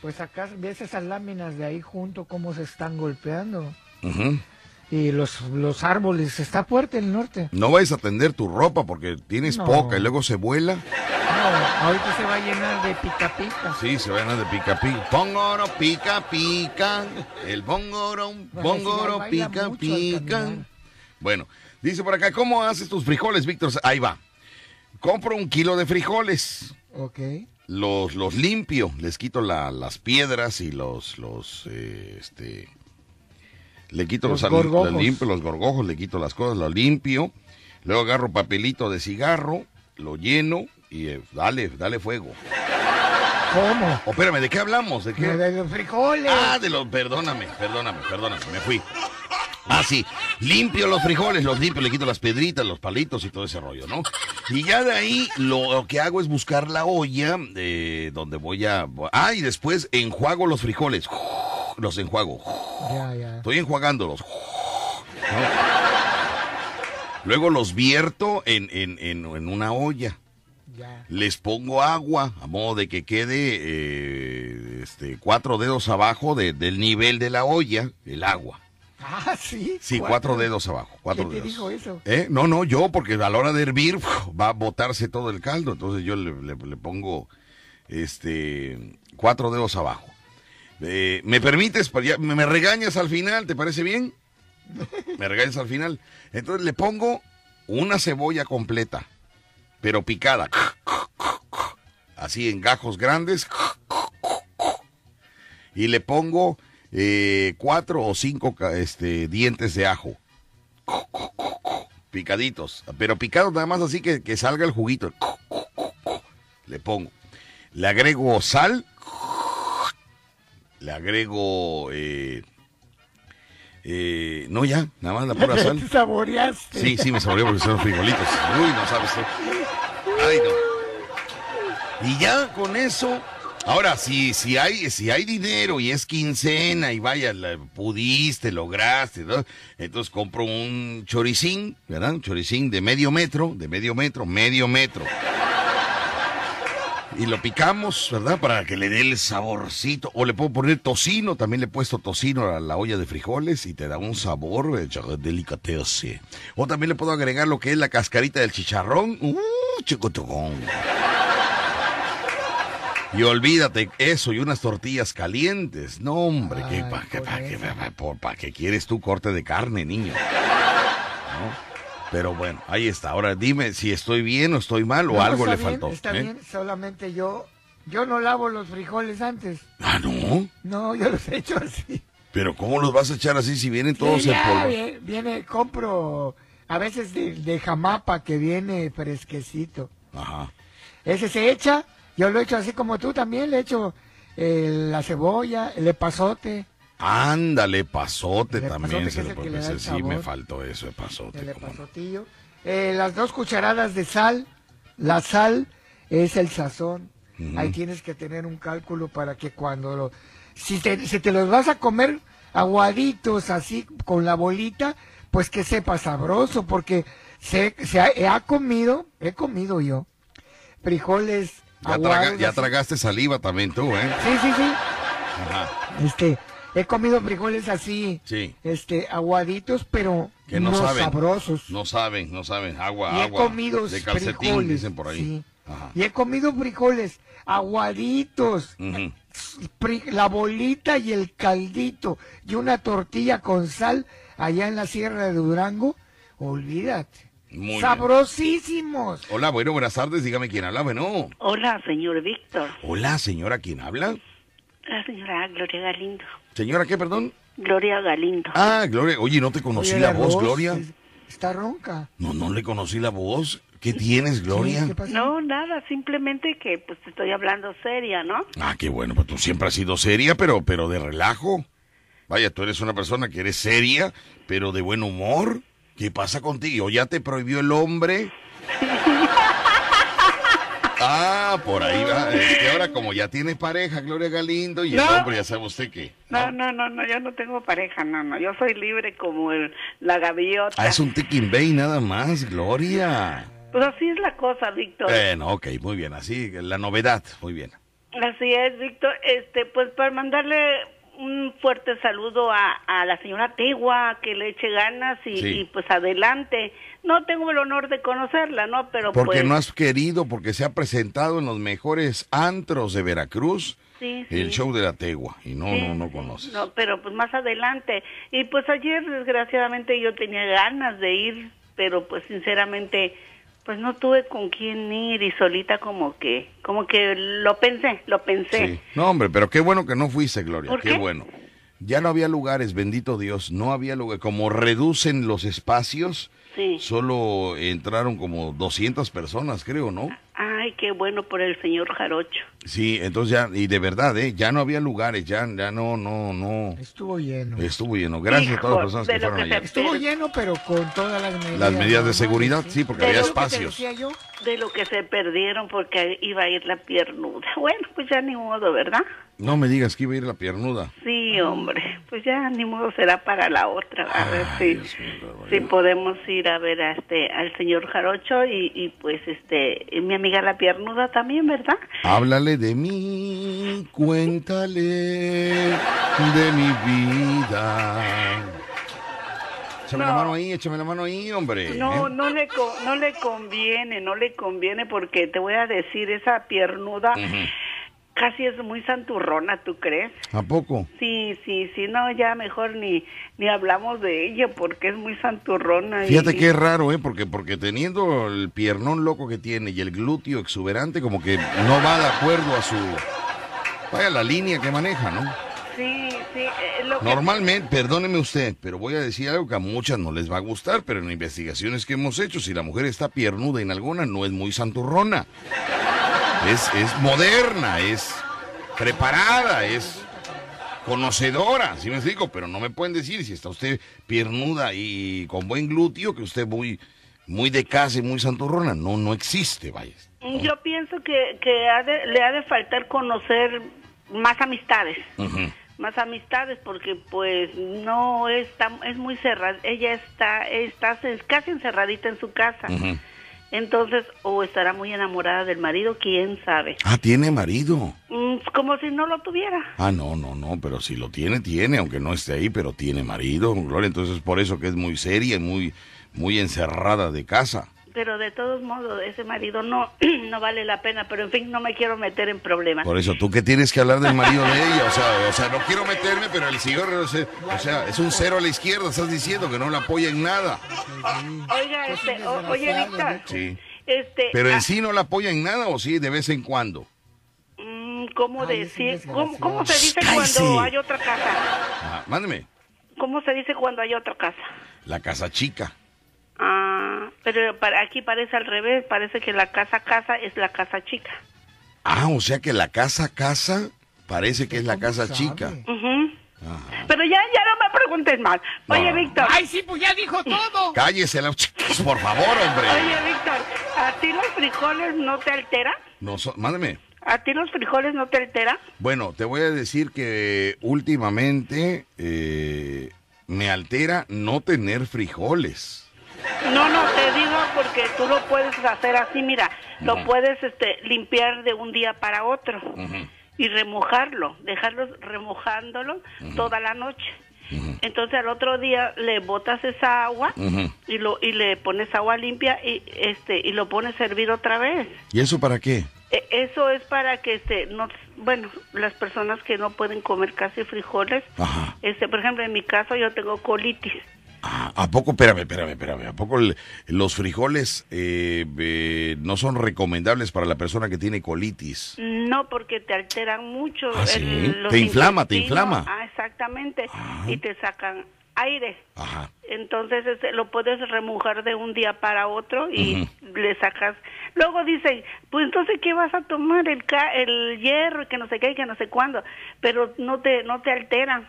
Pues acá ves esas láminas de ahí junto, cómo se están golpeando y los, los árboles. Está fuerte el norte. No vais a tender tu ropa porque tienes poca y luego se vuela. No, ahorita se va a llenar de pica pica. Sí, se va a llenar de pica pica. Pongoro pica pica. El bongoro, bongoro pica pica. Bueno, dice por acá, ¿cómo haces tus frijoles, Víctor? Ahí va. Compro un kilo de frijoles. Ok. Los, los limpio, les quito la, las piedras y los, los, eh, este, le quito los, los limpio, los gorgojos, le quito las cosas, lo limpio, luego agarro papelito de cigarro, lo lleno y eh, dale, dale fuego. ¿Cómo? Oh, espérame, ¿de qué hablamos? ¿De qué? De los frijoles. Ah, de los, perdóname, perdóname, perdóname, me fui. Ah, sí, limpio los frijoles, los limpio, le quito las piedritas, los palitos y todo ese rollo, ¿no? Y ya de ahí lo, que hago es buscar la olla de donde voy a... Ah, y después enjuago los frijoles los enjuago. Estoy enjuagándolos. Luego los vierto en, en, una olla. Les pongo agua a modo de que quede eh, este, cuatro dedos abajo del nivel de la olla, el agua. Ah, sí. Sí, cuatro, dedos abajo. Cuatro ¿Quién te dijo eso? ¿Eh? No, no, yo, porque a la hora de hervir va a botarse todo el caldo. Entonces yo le, le pongo este cuatro dedos abajo. Eh, ¿Me permites? ¿Me regañas al final? ¿Te parece bien? Me regañas al final. Entonces le pongo una cebolla completa, pero picada. Así en gajos grandes. Y le pongo eh, cuatro o cinco este, dientes de ajo. Picaditos. Pero picados nada más así que, que salga el juguito. Le pongo. Le agrego sal le agrego eh, eh, no ya, nada más la pura (laughs) sal. ¿Te saboreaste? Sí, sí, me saboreé porque son frijolitos. Uy, no sabes tú. Ay, no. Y ya con eso, ahora si, si hay, si hay dinero y es quincena y vaya, pudiste, lograste, ¿no? entonces compro un choricín, ¿verdad? Un choricín de medio metro, de medio metro, medio metro. Y lo picamos, ¿verdad? Para que le dé el saborcito. O le puedo poner tocino, también le he puesto tocino a la olla de frijoles y te da un sabor de delicatese. O también le puedo agregar lo que es la cascarita del chicharrón. ¡Uh, chicotogón! Y olvídate eso y unas tortillas calientes. No, hombre, ¿para qué, pa, qué quieres tú corte de carne, niño? Pero bueno, ahí está. Ahora dime si estoy bien o estoy mal o algo le faltó. Está ¿eh? bien, solamente yo, yo no lavo los frijoles antes. Ah, ¿no? No, yo los he hecho así. Pero ¿cómo los vas a echar así si vienen todos en polvo? Viene, viene, compro a veces de, de jamapa que viene fresquecito. Ajá. Ese se echa yo lo he hecho así como tú también, le he hecho eh, la cebolla, el epazote. Ándale, pasote también. se lo sí, me faltó eso, de pasote. El epazotillo. Eh, las dos cucharadas de sal. La sal es el sazón. Ahí tienes que tener un cálculo para que cuando lo... Si te, si te los vas a comer aguaditos así con la bolita, pues que sepa sabroso, porque se, se ha, ha comido, he comido yo, frijoles ya, tragaste saliva también tú, ¿eh? Sí, sí, sí. Ajá. Este, he comido frijoles así, sí. este, aguaditos, pero que no, sabrosos. No saben, no saben. Agua, y agua. He comido de calcetín, frijoles, dicen por ahí. Sí. Ajá. Y he comido frijoles aguaditos. La bolita y el caldito y una tortilla con sal allá en la Sierra de Durango. Olvídate. Sabrosísimos. Hola, bueno, buenas tardes. Dígame quién habla, bueno. Hola, señor Víctor. Hola, señora, ¿quién habla? La señora Gloria Galindo. ¿Señora qué, perdón? Gloria Galindo. Ah, Gloria. Oye, ¿no te conocí la, voz, Gloria? Está ronca. No, no le conocí la voz. ¿Qué tienes, Gloria? no, nada, simplemente que pues estoy hablando seria, ¿no? Ah, qué bueno, pues tú siempre has sido seria, pero, pero de relajo. Vaya, tú eres una persona que eres seria, pero de buen humor. ¿Qué pasa contigo? ¿Ya te prohibió el hombre? Ah, por ahí va. Es que ahora como ya tiene pareja, Gloria Galindo, y el hombre ya sabe usted qué. ¿no? no, no, no, yo no tengo pareja, no, no. Yo soy libre como el, la gaviota. Ah, es un Tekin Bay nada más, Gloria. Pues así es la cosa, Víctor. Bueno, ok, muy bien, así, la novedad, muy bien. Así es, Víctor. Este, pues para mandarle un fuerte saludo a, a, la señora Tegua, que le eche ganas y, pues adelante. No tengo el honor de conocerla, ¿no? Pero Porque pues no has querido, porque se ha presentado en los mejores antros de Veracruz. el show de la Tegua y no no no conoces. No, pero pues más adelante. Y pues ayer desgraciadamente yo tenía ganas de ir, pero pues sinceramente pues no tuve con quién ir y solita como que, como que lo pensé, lo pensé. Sí. No, hombre, pero qué bueno que no fuiste, Gloria, qué? bueno. Ya no había lugares, bendito Dios, no había lugar, como reducen los espacios, solo entraron como 200 personas, creo, ¿no? Ay, qué bueno por el señor Jarocho. Sí, entonces ya, y de verdad, ¿eh? Ya no había lugares, ya, ya no, no, no. Estuvo lleno. Estuvo lleno. Gracias a todas las personas que fueron allá. Estuvo lleno, pero con todas las medidas. Las medidas de seguridad, sí, porque había espacios. De lo que se perdieron porque iba a ir la piernuda. (laughs) Bueno, pues ya ni modo, ¿verdad? No me digas que iba a ir la piernuda. Sí, hombre, pues ya ni modo será para la otra. A ver si, si podemos ir a ver a este, al señor Jarocho y, y pues este, mi amiga la piernuda también, ¿verdad? Háblale de mí, cuéntale de mi vida. Échame la mano ahí, échame la mano ahí, hombre. No, ¿eh? no le, no le conviene, no le conviene porque te voy a decir, esa piernuda casi es muy santurrona, ¿tú crees? ¿A poco? Sí, sí, sí, no, ya mejor ni, ni hablamos de ella porque es muy santurrona. Fíjate que es raro, ¿eh? Porque, porque teniendo el piernón loco que tiene y el glúteo exuberante, como que no va de acuerdo a su... Vaya la línea que maneja, ¿no? Sí, sí. Eh, Normalmente, perdóneme usted, pero voy a decir algo que a muchas no les va a gustar, pero en investigaciones que hemos hecho, si la mujer está piernuda en alguna, no es muy santurrona. Es, es moderna, es preparada, es conocedora, ¿sí me explico? Pero no me pueden decir si está usted piernuda y con buen glúteo, que usted muy, muy de casa y muy santurrona. No, no existe, vaya. Yo pienso que, que le ha de faltar conocer más amistades. Más amistades porque pues no está es muy cerrada, ella está está casi encerradita en su casa. Entonces, o estará muy enamorada del marido, quién sabe. Ah, tiene marido. Mm, como si no lo tuviera. Ah, no, no, no, pero si lo tiene, tiene, aunque no esté ahí, pero tiene marido, Gloria. Entonces, por eso que es muy seria y muy, muy encerrada de casa pero de todos modos ese marido no (clears throat) no vale la pena, pero en fin, no me quiero meter en problemas. Por eso, ¿tú qué tienes que hablar del marido de ella? O sea, o sea no quiero meterme, pero el cigarro, o sea, es un cero a la izquierda, estás diciendo que no la apoya en nada. Oiga, este, oye, Víctor. Sí. Este, pero en ah, sí no la apoya en nada o sí de vez en cuando. Mm, ¿Cómo decir? ¿Cómo, se dice cuando hay otra casa? Ah, mándeme. ¿Cómo se dice cuando hay otra casa? La casa chica. Ah, pero para, aquí parece al revés, parece que la casa casa es la casa chica. Ah, o sea que la casa casa parece que es la casa chica. Pero ya, ya no me preguntes más. Oye, Víctor. Ay, sí, pues ya dijo todo. (laughs) Cállese, por favor, hombre. Oye, Víctor, ¿a ti los frijoles no te alteran? No, mándeme. ¿A ti los frijoles no te alteran? Bueno, te voy a decir que últimamente eh, me altera no tener frijoles. No, no, te digo porque tú lo puedes hacer así, mira, lo puedes este, limpiar de un día para otro y remojarlo, dejarlo remojándolo toda la noche. Entonces al otro día le botas esa agua y lo y le pones agua limpia y este y lo pones a hervir otra vez. ¿Y eso para qué? E, eso es para que este no bueno, las personas que no pueden comer casi frijoles, este por ejemplo en mi caso yo tengo colitis. Ah, ¿A poco, espérame, espérame, espérame, a poco los frijoles eh, eh, no son recomendables para la persona que tiene colitis? No, porque te alteran mucho. ¿Ah, te inflama, te inflama. Ah, exactamente. Ah. Y te sacan aire. Ajá. Entonces este, lo puedes remojar de un día para otro y le sacas. Luego dicen, pues entonces qué vas a tomar el el hierro que no sé qué que no sé cuándo, pero no te no te alteran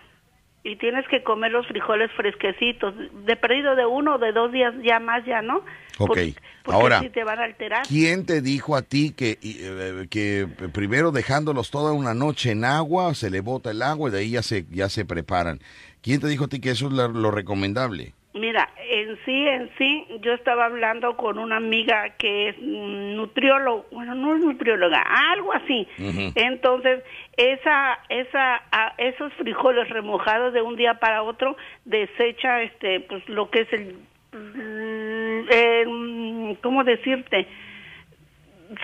y tienes que comer los frijoles fresquecitos, de perdido de uno o de dos días ya más ya, ¿no? Ok, ahora, te van a alterar. ¿quién te dijo a ti que, eh, que primero dejándolos toda una noche en agua, se le bota el agua y de ahí ya se, ya se preparan? ¿Quién te dijo a ti que eso es lo recomendable? Mira, en sí, en sí, yo estaba hablando con una amiga que es nutriólogo, bueno, no es nutrióloga, algo así. Entonces, esa, esa, esos frijoles remojados de un día para otro desecha, este, pues lo que es el, el ¿cómo decirte?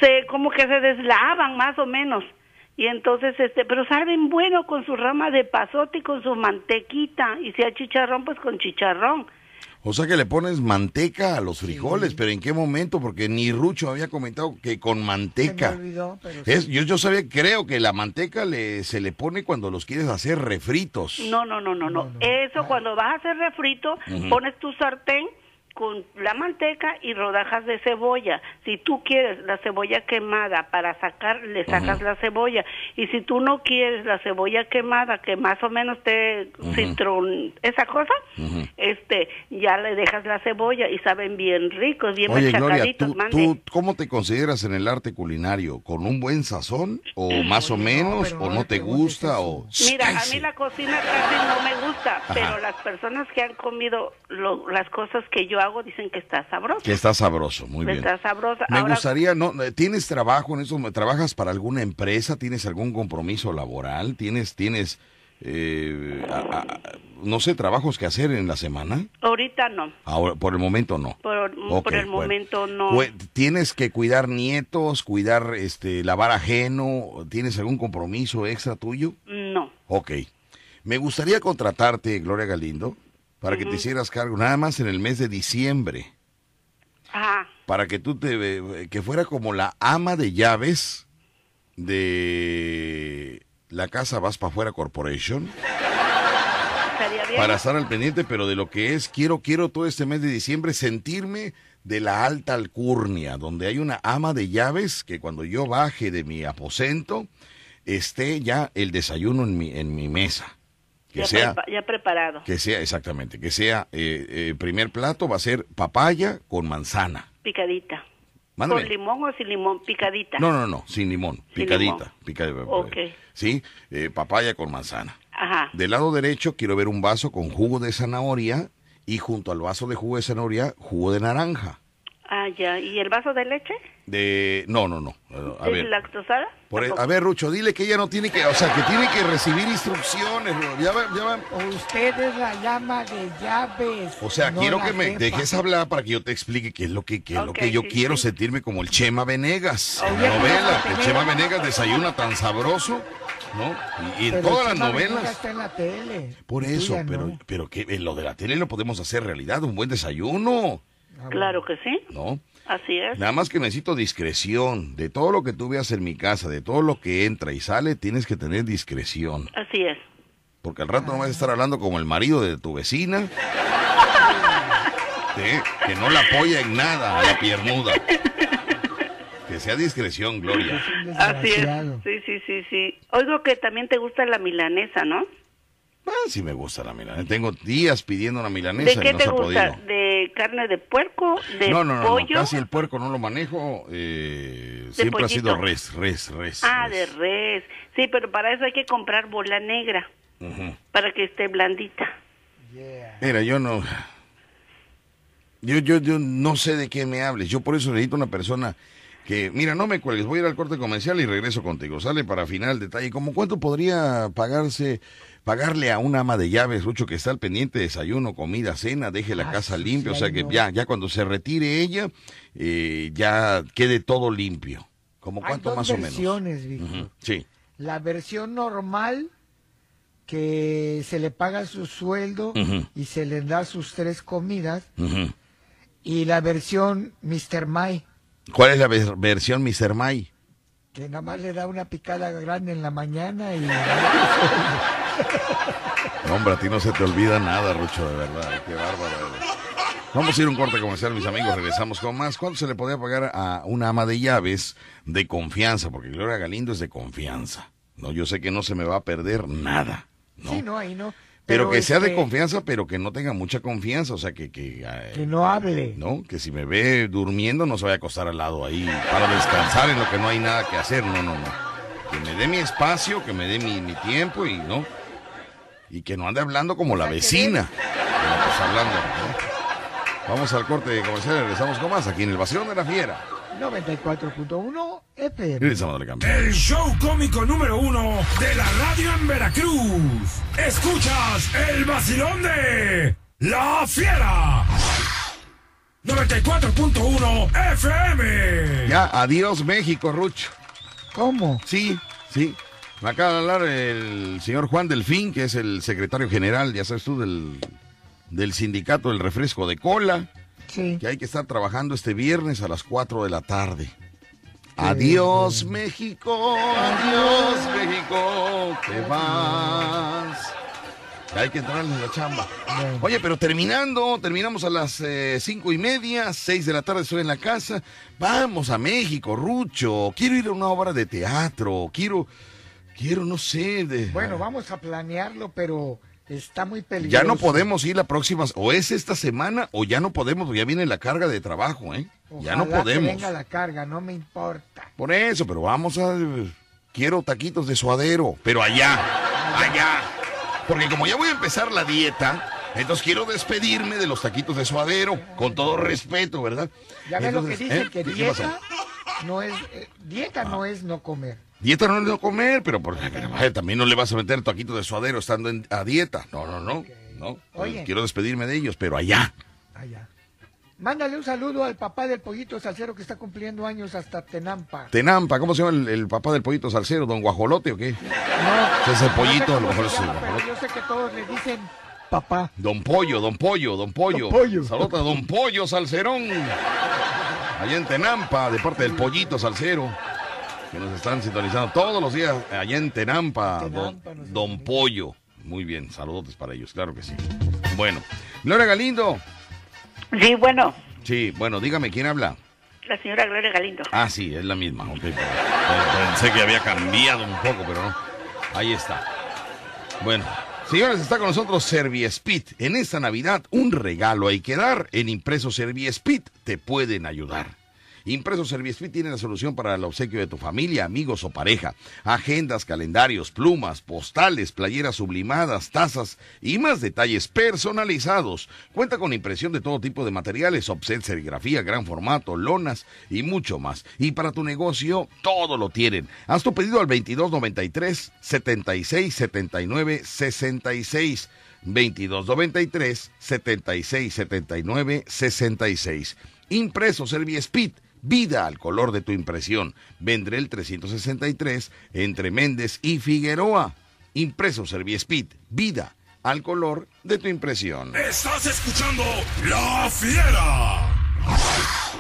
Se, como que se deslavan más o menos y entonces este pero saben bueno con su rama de pasote y con su mantequita y si hay chicharrón pues con chicharrón o sea que le pones manteca a los frijoles, pero ¿en qué momento? Porque ni Rucho había comentado que con manteca. es, yo, yo sabía, creo que la manteca le, se le pone cuando los quieres hacer refritos. No, no, no, no, no. Eso cuando vas a hacer refrito, pones tu sartén con la manteca y rodajas de cebolla. Si tú quieres la cebolla quemada para sacar, le sacas la cebolla. Y si tú no quieres la cebolla quemada, que más o menos te uh esa cosa, este, ya le dejas la cebolla y saben bien ricos, bien Oye, Gloria, ¿tú, ¿tú, cómo te consideras en el arte culinario? ¿Con un buen sazón? ¿O más o menos? ¿O no te gusta? o Mira, a mí la cocina casi no me gusta, pero las personas que han comido las cosas que yo dicen que está sabroso. Que está sabroso, muy bien. Está sabroso. Me gustaría, no, ¿tienes trabajo en eso? ¿Trabajas para alguna empresa? ¿Tienes algún compromiso laboral? ¿Tienes, tienes, eh, no sé, trabajos que hacer en la semana? Ahorita no. Ahora, por el momento no. Por, el momento no. ¿Tienes que cuidar nietos, cuidar, este, lavar ajeno? ¿Tienes algún compromiso extra tuyo? No. Ok. Me gustaría contratarte, Gloria Galindo, para que te hicieras cargo, nada más en el mes de diciembre. Ajá. Para que tú te, que fuera como la ama de llaves de la casa Vas para afuera Corporation. Para estar al pendiente, pero de lo que es, quiero, quiero todo este mes de diciembre sentirme de la alta alcurnia, donde hay una ama de llaves que cuando yo baje de mi aposento, esté ya el desayuno en mi, en mi mesa que ya sea ya preparado. Que sea exactamente, que sea eh, eh, primer plato va a ser papaya con manzana. Picadita. ¿Con limón o sin limón? Picadita. No, no, no, sin limón, picadita. Picadita. Okay. Sí, eh, papaya con manzana. Ajá. Del lado derecho quiero ver un vaso con jugo de zanahoria y junto al vaso de jugo de zanahoria, jugo de naranja. Ah, ya. ¿Y el vaso de leche? De... No, no, no. A ¿Es lactosada? E, a ver, Rucho, dile que ella no tiene que... O sea, que tiene que recibir instrucciones. Ya va, ya va. Usted es la llama de llaves. O sea, quiero que me dejes hablar para que yo te explique qué es lo que, qué es lo que yo quiero sentirme como el Chema Venegas. En la novela, el Chema Venegas desayuna tan sabroso. ¿no? Y, en todas las novelas. Está en la tele. Por eso, pero, pero que lo de la tele lo podemos hacer realidad, un buen desayuno. Ah, claro que sí. ¿No? Así es. Nada más que necesito discreción. De todo lo que tú veas en mi casa, de todo lo que entra y sale, tienes que tener discreción. Así es. Porque al rato no vas a estar hablando como el marido de tu vecina. (laughs) que no la apoya en nada a la piernuda. (laughs) Que sea discreción, Gloria. Así es. Sí, sí, sí, sí. Oigo que también te gusta la milanesa, ¿no? Ah, sí me gusta la milanesa. Tengo días pidiendo una milanesa ¿De qué te gusta? ¿De carne de puerco? ¿De no, no, no, pollo? No, casi el puerco no lo manejo. Eh, siempre ha sido res, res, res. Ah, de res. Sí, pero para eso hay que comprar bola negra. Para que esté blandita. Mira, yo no... Yo, yo, yo no sé de qué me hables. Yo por eso necesito una persona que, mira, no me cuelgues, voy a ir al corte comercial y regreso contigo. Sale para final detalle. ¿Cómo cuánto podría pagarse, pagarle a una ama de llaves, Rucho, que está al pendiente de desayuno, comida, cena, deje la ah, casa limpia? o sea que ya, ya cuando se retire ella, eh, ya quede todo limpio. ¿Cómo cuánto más o menos? Víctor. Sí. La versión normal que se le paga su sueldo y se le da sus tres comidas. Y la versión Mr. Mai ¿Cuál es la versión Mr. May? Que nada más le da una picada grande en la mañana y... hombre, a ti no se te olvida nada, Rucho, de verdad. Qué bárbaro. Vamos a ir a un corte comercial, mis amigos. Regresamos con más. ¿Cuánto se le podía pagar a una ama de llaves de confianza? Porque Gloria Galindo es de confianza. No, yo sé que no se me va a perder nada. ¿no? Sí, no, ahí no. Pero, que sea de este confianza, pero que no tenga mucha confianza, o sea, que... Que, que no hable. ¿No? Que si me ve durmiendo no se vaya a acostar al lado ahí para descansar en lo que no hay nada que hacer, no, no, no. Que me dé mi espacio, que me dé mi, mi tiempo y no... Y que no ande hablando como la vecina. hablando, Vamos al corte de comercial regresamos con más aquí en el Vacilón de la Fiera. 94.1 FM. El show cómico número uno de la radio en Veracruz. Escuchas el vacilón de La Fiera. 94.1 FM. Ya, adiós México, Rucho. ¿Cómo? Sí, sí. Me acaba de hablar el señor Juan Delfín, que es el secretario general, ya sabes tú, del, del sindicato del refresco de cola. Que hay que estar trabajando este viernes a las 4 de la tarde. Adiós México, adiós México, te vas. Hay que entrar en la chamba. Oye, pero terminando, terminamos a las eh, cinco y media, seis de la tarde estoy en la casa. Vamos a México, Rucho. Quiero ir a una obra de teatro. Quiero, quiero, no sé. De... Bueno, vamos a planearlo, pero Está muy peligroso. Ya no podemos ir la próxima, o es esta semana, o ya no podemos, ya viene la carga de trabajo, ¿eh? ya no podemos. Que venga la carga, no me importa. Por eso, pero vamos a. Quiero taquitos de suadero, pero allá, allá. Porque como ya voy a empezar la dieta, entonces quiero despedirme de los taquitos de suadero, con todo respeto, ¿verdad? Ya ves lo que dicen, ¿eh? que dieta no es, eh, dieta no es no comer. Dieta no es no comer, pero, también no le vas a meter taquito de suadero estando a dieta. No, no, no. no. Quiero despedirme de ellos, pero allá. Allá. Mándale un saludo al papá del pollito salsero que está cumpliendo años hasta Tenampa. Tenampa, ¿cómo se llama el, papá del pollito salsero? ¿Don Guajolote o qué? No. Es el pollito, lo mejor es el Yo sé que todos le dicen papá. Don Pollo, Don Pollo, Don Pollo. Don a Don Pollo Salcerón. Allá en Tenampa, de parte del pollito salsero que nos están sintonizando todos los días allá en Tenampa, don, Pollo. Muy bien, saludos para ellos, claro que sí. Bueno, Gloria Galindo. Sí, bueno. Sí, bueno, dígame, ¿quién habla? La señora Gloria Galindo. Ah, sí, es la misma. Pensé que había cambiado un poco, pero no. Ahí está. Bueno, señores, está con nosotros Serviespit. En esta Navidad, un regalo hay que dar. En Impreso Serviespit te pueden ayudar. Impreso Serviespit tiene la solución para el obsequio de tu familia, amigos o pareja. Agendas, calendarios, plumas, postales, playeras sublimadas, tazas y más detalles personalizados. Cuenta con impresión de todo tipo de materiales, offset, serigrafía, gran formato, lonas y mucho más. Y para tu negocio, todo lo tienen. Haz tu pedido al 2293 76 79 66. 2293 76 79 66. Impreso Serviespit, vida al color de tu impresión. el 363 entre Méndez y Figueroa. Impreso Serviespit, vida al color de tu impresión. Estás escuchando La Fiera.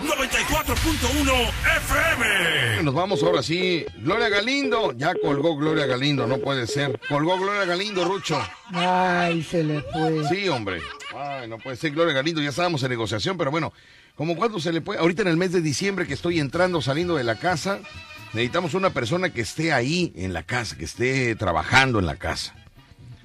94.1 FM. Nos vamos ahora sí. Gloria Galindo. Ya colgó Gloria Galindo, no puede ser. Colgó Gloria Galindo, Rucho. Ay, se le fue. Sí, hombre. Ay, no puede ser Gloria Galindo. Ya estábamos en negociación, pero bueno, como cuánto se le puede. Ahorita en el mes de diciembre que estoy entrando, saliendo de la casa, necesitamos una persona que esté ahí en la casa, que esté trabajando en la casa.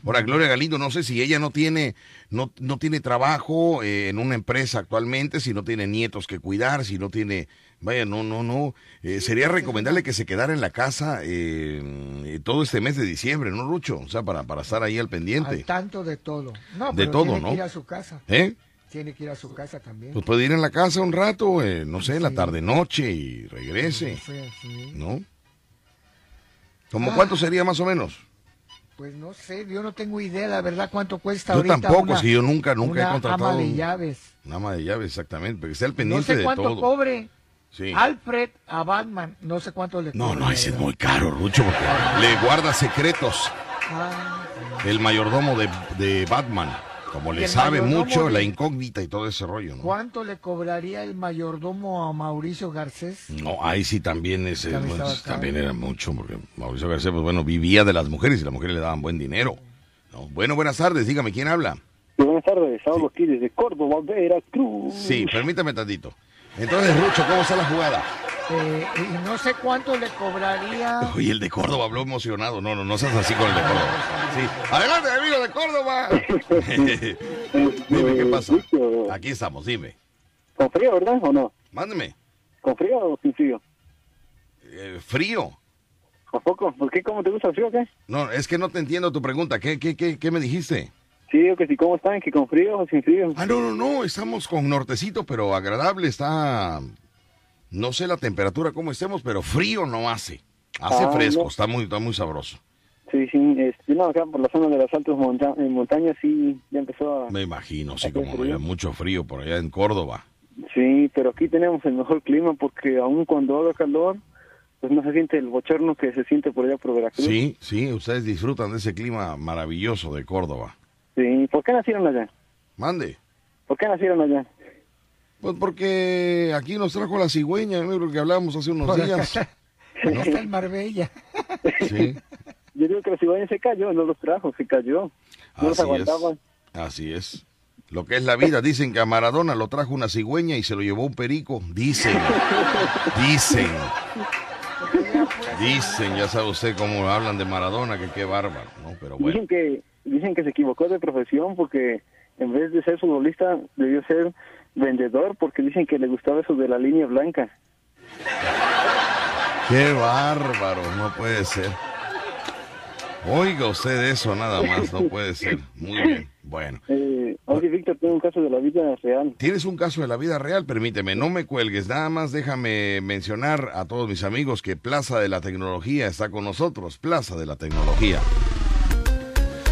Ahora, Gloria Galindo, no sé si ella no tiene, no, no tiene trabajo eh, en una empresa actualmente, si no tiene nietos que cuidar, si no tiene, vaya, no, no, no. Eh, sería recomendable que se quedara en la casa eh, todo este mes de diciembre, ¿no, Rucho? O sea, para, para estar ahí al pendiente. Al tanto de todo. No, de todo, tiene Que ir a su casa. ¿Eh? Tiene que ir a su casa también. Pues puede ir en la casa un rato, no sé, la tarde-noche y regrese. Sí, ¿No? ¿Cómo ah. cuánto sería más o menos? Pues no sé, yo no tengo idea, la verdad, cuánto cuesta yo ahorita. Yo tampoco, si yo nunca, nunca he contratado. Una ama de llaves. Una ama de llaves, exactamente, porque está al pendiente de todo. No sé cuánto cobre. Sí. Alfred a Batman, no sé cuánto le No, no, ese es muy caro, Rucho, porque le guarda secretos. Ah, el mayordomo de, de Batman. Como le sabe mucho la incógnita y todo ese rollo, ¿no? ¿Cuánto le cobraría el mayordomo a Mauricio Garcés? No, ahí sí también ese pues, también era mucho, porque Mauricio Garcés, pues bueno, vivía de las mujeres y las mujeres le daban buen dinero. Bueno, buenas tardes, dígame, ¿quién habla? buenas tardes, estamos aquí desde Córdoba, Veracruz. Sí, permítame tantito. Entonces, Rucho, ¿cómo está la jugada? Eh, y no sé cuánto le cobraría. Oye, el de Córdoba habló emocionado. No, no, no seas así con el de Córdoba. Sí. Adelante, amigo de Córdoba. (laughs) dime, ¿qué pasa? Aquí estamos, dime. ¿Con frío, verdad, o no? Mándeme. ¿Con frío o sin frío? Eh, frío. ¿A poco? ¿Por qué? ¿Cómo te gusta el frío o qué? No, es que no te entiendo tu pregunta. ¿Qué, qué, qué, qué me dijiste? Sí, que sí, ¿cómo están? ¿Que con frío o sin frío? Ah, no, no, no, estamos con nortecito, pero agradable, está no sé la temperatura cómo estemos, pero frío no hace. Hace ah, fresco, está muy está muy sabroso. Sí, sí, este, no, acá por la zona de las altas montañas sí ya empezó a... Me imagino, sí, como había mucho frío por allá en Córdoba. Sí, pero aquí tenemos el mejor clima porque aún cuando haga calor, pues no se siente el bochorno que se siente por allá por Veracruz. Sí, sí, ustedes disfrutan de ese clima maravilloso de Córdoba. Sí, ¿por qué nacieron allá? Mande. ¿Por qué nacieron allá? Pues porque aquí nos trajo la cigüeña, lo que hablábamos hace unos días. (laughs) ¿No? Está en Marbella. Sí. Yo digo que la cigüeña se cayó, no los trajo, se cayó. No los aguantaban. Así es. Lo que es la vida, dicen que a Maradona lo trajo una cigüeña y se lo llevó un perico. Dicen. Dicen. Dicen, ya sabe usted cómo hablan de Maradona, que qué bárbaro, ¿no? Pero bueno. Dicen que, dicen que se equivocó de profesión porque en vez de ser futbolista debió ser vendedor porque dicen que le gustaba eso de la línea blanca. Qué bárbaro, no puede ser. Oiga usted eso nada más, no puede ser. Muy bien, bueno. (laughs) Eh, oye, Víctor, tengo un caso de la vida real. ¿Tienes un caso de la vida real? Permíteme, no me cuelgues. Nada más déjame mencionar a todos mis amigos que Plaza de la Tecnología está con nosotros. Plaza de la Tecnología.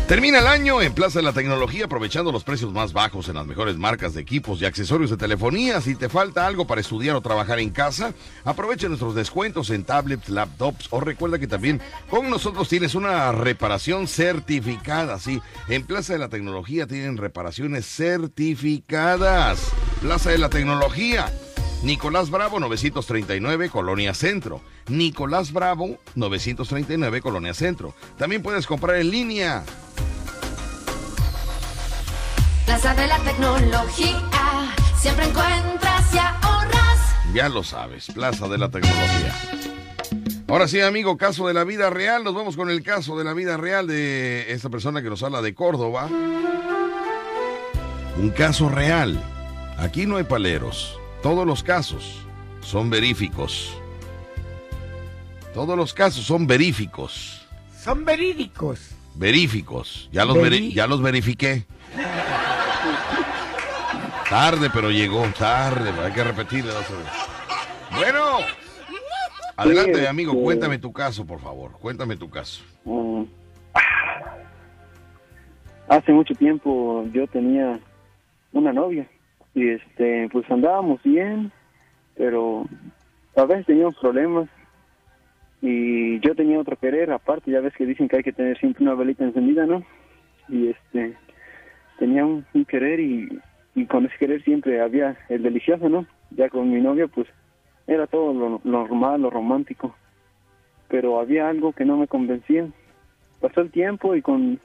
Termina el año en Plaza de la Tecnología aprovechando los precios más bajos en las mejores marcas de equipos y accesorios de telefonía. Si te falta algo para estudiar o trabajar en casa, aprovecha nuestros descuentos en tablets, laptops o recuerda que también con nosotros tienes una reparación certificada. Sí, en Plaza de la Tecnología tienen reparaciones certificadas. Plaza de la Tecnología. Nicolás Bravo 939, Colonia Centro. Nicolás Bravo 939, Colonia Centro. También puedes comprar en línea Plaza de la Tecnología, siempre encuentras y ahorras. Ya lo sabes, Plaza de la Tecnología. Ahora sí, amigo, caso de la vida real. Nos vamos con el caso de la vida real de esta persona que nos habla de Córdoba. Un caso real. Aquí no hay paleros. Todos los casos son veríficos. Todos los casos son veríficos. Son verídicos. Veríficos. Ya los, ya los verifiqué. Tarde, pero llegó. Tarde, hay que repetirle Bueno. Adelante, amigo, este, cuéntame tu caso, por favor. Cuéntame tu caso. Mm. (sighs) hace mucho tiempo yo tenía una novia y este pues andábamos bien, pero a veces teníamos problemas y yo tenía otro querer aparte, ya ves que dicen que hay que tener siempre una velita encendida, ¿no? Y este tenía un, querer y, y, con ese querer siempre había el delicioso, ¿no? Ya con mi novia pues era todo lo, normal, lo romántico, pero había algo que no me convencía. Pasó el tiempo y con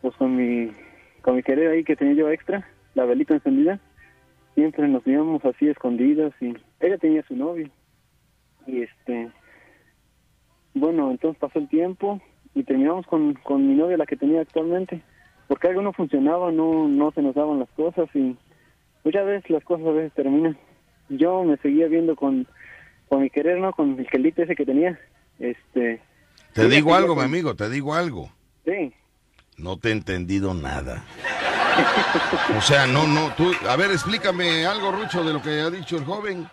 pues con mi con mi querer ahí que tenía yo extra, la velita encendida, siempre nos íbamos así escondidas y ella tenía su novio. Y este bueno entonces pasó el tiempo y terminamos con, con mi novia la que tenía actualmente porque algo no funcionaba no no se nos daban las cosas y muchas veces las cosas a veces terminan. Yo me seguía viendo con con mi querer no con el quelite ese que tenía este te digo algo mi amigo te digo algo. Sí. No te he entendido nada o sea, no, no, tú, a ver, explícame algo, Rucho, de lo que ha dicho el joven.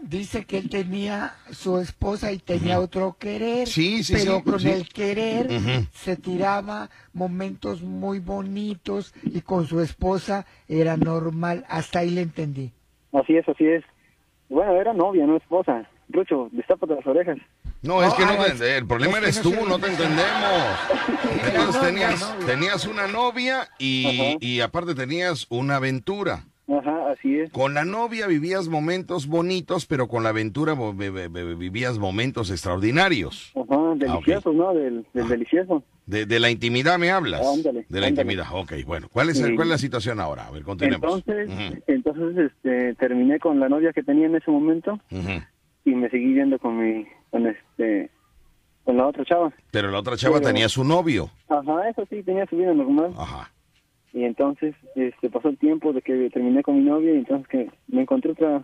Dice que él tenía su esposa y tenía otro querer, sí, sí, pero con el querer se tiraba momentos muy bonitos y con su esposa era normal, hasta ahí le entendí. Así es, así es. Bueno, era novia, no esposa. Rucho, destápate las orejas. No, es que no el problema eres tú, no te entendemos. (laughs) Entonces tenías, tenías una novia y, y aparte tenías una aventura. Ajá, así es. Con la novia vivías momentos bonitos, pero con la aventura vivías momentos extraordinarios. Ajá, ah, deliciosos, ¿no? Del, delicioso. De, de, la intimidad me hablas. de la intimidad, ok. Bueno, ¿cuál es, ¿cuál es la situación ahora? A ver, continuemos. Entonces, entonces este, terminé con la novia que tenía en ese momento y me seguí viendo con mi con este con la otra chava. Pero la otra chava tenía su novio. Ajá, eso sí, tenía su vida normal. Ajá. Y entonces este pasó el tiempo de que terminé con mi novia y entonces que me encontré otra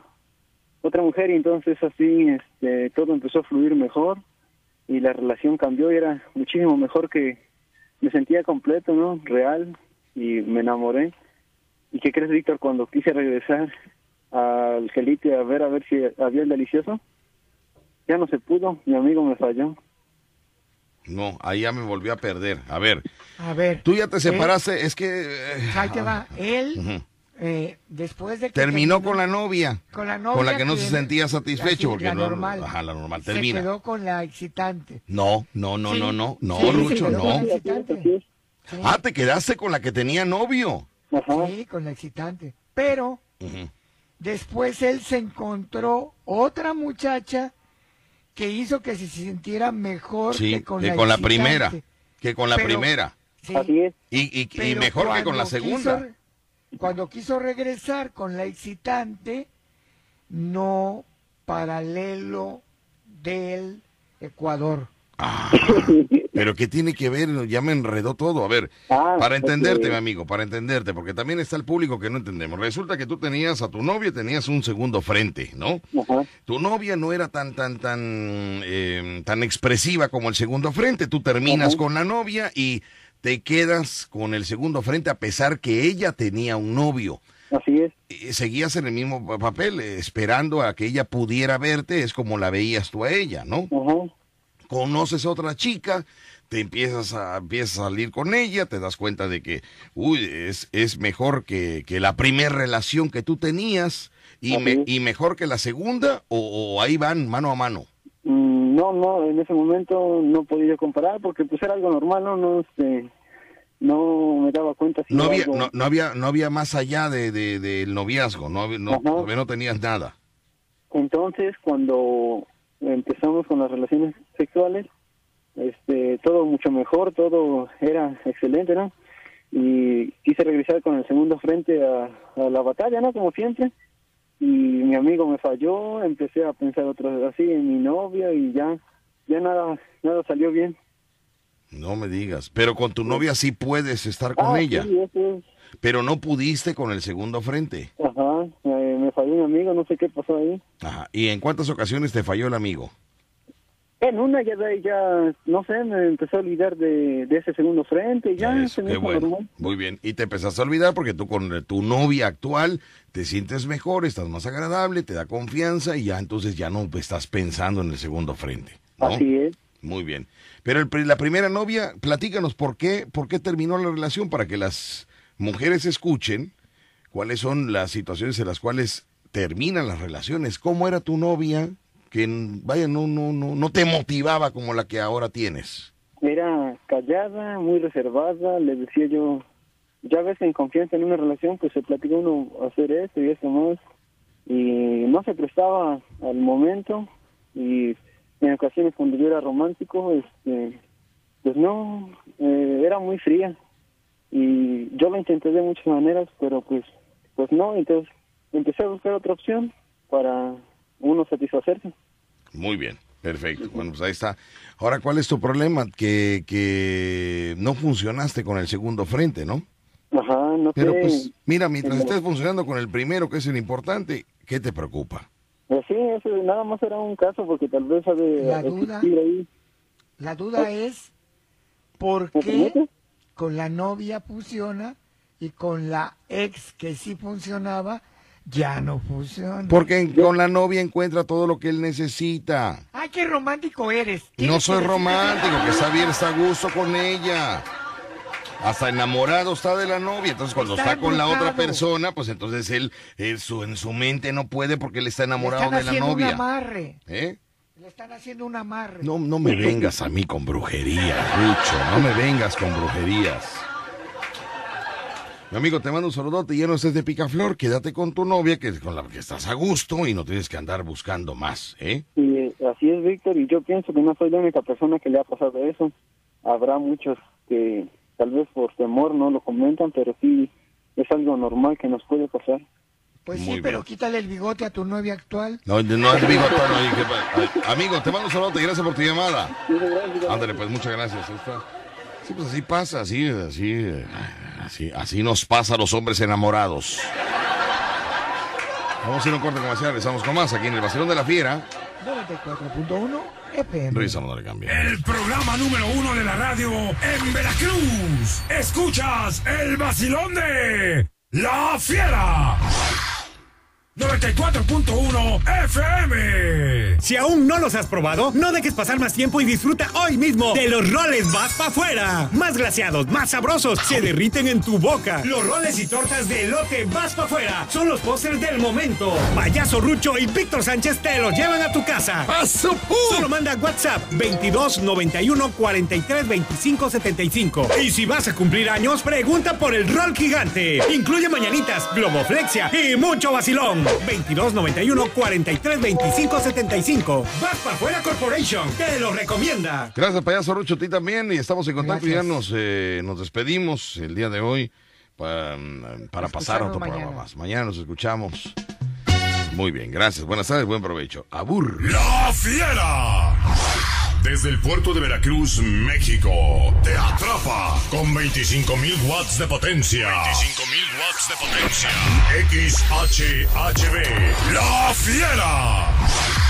otra mujer y entonces así este todo empezó a fluir mejor y la relación cambió y era muchísimo mejor que me sentía completo, ¿no? Real y me enamoré. ¿Y qué crees, Víctor, cuando quise regresar al gelite a ver a ver si había el delicioso? ya no se pudo, mi amigo me falló. No, ahí ya me volvió a perder. A ver. A ver. Tú ya te separaste, es que... Eh, ahí te va. Él, eh, después de que... Terminó, con la novia. Con la novia. Con la que no se sentía satisfecho. porque la no, normal. Ajá, la normal. Termina. Se quedó con la excitante. No, no, no, no, no. No, Lucho, no. Ah, te quedaste con la que tenía novio. Sí, con la excitante. Pero... Después él se encontró otra muchacha que hizo que se sintiera mejor que con, la, con la primera. Que con la primera. Así es. Y, y, mejor que con la segunda. cuando quiso regresar con la excitante, no paralelo del Ecuador. Ah, (laughs) pero ¿qué tiene que ver? Ya me enredó todo. A ver, ah, para entenderte, mi amigo, para entenderte, porque también está el público que no entendemos. Resulta que tú tenías a tu novia, tenías un segundo frente, ¿no? Tu novia no era tan, tan, tan, em, tan expresiva como el segundo frente. Tú terminas con la novia y te quedas con el segundo frente a pesar que ella tenía un novio. Así es. seguías en el mismo papel, esperando a que ella pudiera verte, es como la veías tú a ella, ¿no? Ajá conoces a otra chica, te empiezas a, empiezas a salir con ella, te das cuenta de que, uy, es, es mejor que, que la primera relación que tú tenías y, y mejor que la segunda, o, ahí van mano a mano. Mm, no, no, en ese momento no podía comparar porque pues era algo normal, no, no, este, no me daba cuenta si no había, no, había, no había más allá de, del noviazgo, no, no, no tenías nada. Entonces, cuando empezamos con las relaciones sexuales, este, todo mucho mejor, todo era excelente, ¿no? Y quise regresar con el segundo frente a, la batalla, ¿no? Como siempre. Y mi amigo me falló, empecé a pensar otra vez así en mi novia y ya, ya nada, nada salió bien. No me digas, pero con tu novia sí puedes estar con ah, ella. Sí, Pero no pudiste con el segundo frente. Ajá, me falló un amigo, no sé qué pasó ahí. Ajá. ¿Y en cuántas ocasiones te falló el amigo? En una ya de ya, no sé, me empezó a olvidar de, ese segundo frente y ya. Eso, qué bueno. Muy bien. Y te empezaste a olvidar porque tú con tu novia actual te sientes mejor, estás más agradable, te da confianza y ya entonces ya no estás pensando en el segundo frente. Así es. Muy bien. Pero la primera novia, platícanos por qué, por qué terminó la relación para que las mujeres escuchen cuáles son las situaciones en las cuales terminan las relaciones. ¿Cómo era tu novia? que vaya no no no no te motivaba como la que ahora tienes era callada muy reservada le decía yo ya ves en confianza en una relación pues se platica uno hacer esto y esto más y no se prestaba al momento y en ocasiones cuando yo era romántico este pues no eh, era muy fría y yo lo intenté de muchas maneras pero pues pues no entonces empecé a buscar otra opción para uno satisfacerse. Muy bien, perfecto. Bueno, pues ahí está. Ahora, ¿cuál es tu problema? Que, que no funcionaste con el segundo frente, ¿no? Ajá, no Pero pues, mira, mientras estés funcionando con el primero, que es el importante, ¿qué te preocupa? Pues sí, eso nada más era un caso porque tal vez sabe la duda, ahí. La duda es por qué con la novia funciona y con la ex que sí funcionaba ya no funciona. Porque con la novia encuentra todo lo que él necesita. Ay, qué romántico eres. No soy romántico, que está bien, está a gusto con ella. Hasta enamorado está de la novia. Entonces, cuando está, con la otra persona, pues entonces él, su, en su mente no puede porque él está enamorado de la novia. Un amarre. ¿Eh? Le están haciendo un amarre. No, no me vengas a mí con brujería, Rucho. No me vengas con brujerías. Mi amigo, te mando un saludote lleno estés de picaflor. Quédate con tu novia, que con la que estás a gusto y no tienes que andar buscando más, ¿eh? Y así es, Víctor, y yo pienso que no soy la única persona que le ha pasado eso. Habrá muchos que tal vez por temor no lo comentan, pero sí es algo normal que nos puede pasar. Pues sí, pero quítale el bigote a tu novia actual. No, no es bigote. No, amigo, te mando un saludo y gracias por tu llamada. Ándale, pues muchas gracias. Sí, pues así pasa, así, así, así, así nos pasa a los hombres enamorados. Vamos a ir a un corte comercial, estamos con más aquí en el Vacilón de la Fiera. 94.1 FM. Revisamos, no le cambia. El programa número uno de la radio en Veracruz. Escuchas el Vacilón de la Fiera. 94.1 FM. Si aún no los has probado, no dejes pasar más tiempo y disfruta hoy mismo de los roles vas para afuera. Más glaciados, más sabrosos, se derriten en tu boca. Los roles y tortas de elote vas para afuera son los pósters del momento. Payaso Rucho y Víctor Sánchez te los llevan a tu casa. ¡Paso! Solo manda WhatsApp 22 91 43 25 75. Y si vas a cumplir años, pregunta por el rol gigante. Incluye mañanitas, globoflexia y mucho vacilón. 22 91 43 25 75. Vas para afuera Corporation. Te lo recomienda. Gracias, payaso Rucho, a ti también. Y estamos en contacto. Ya nos, eh, nos despedimos el día de hoy para, para pasar otro programa más. Mañana nos escuchamos. Muy bien, gracias. Buenas tardes, buen provecho. Abur. La fiera. Desde el puerto de Veracruz, México, te atrapa con 25.000 watts de potencia. 25.000 watts de potencia. XHHB. La Fiera.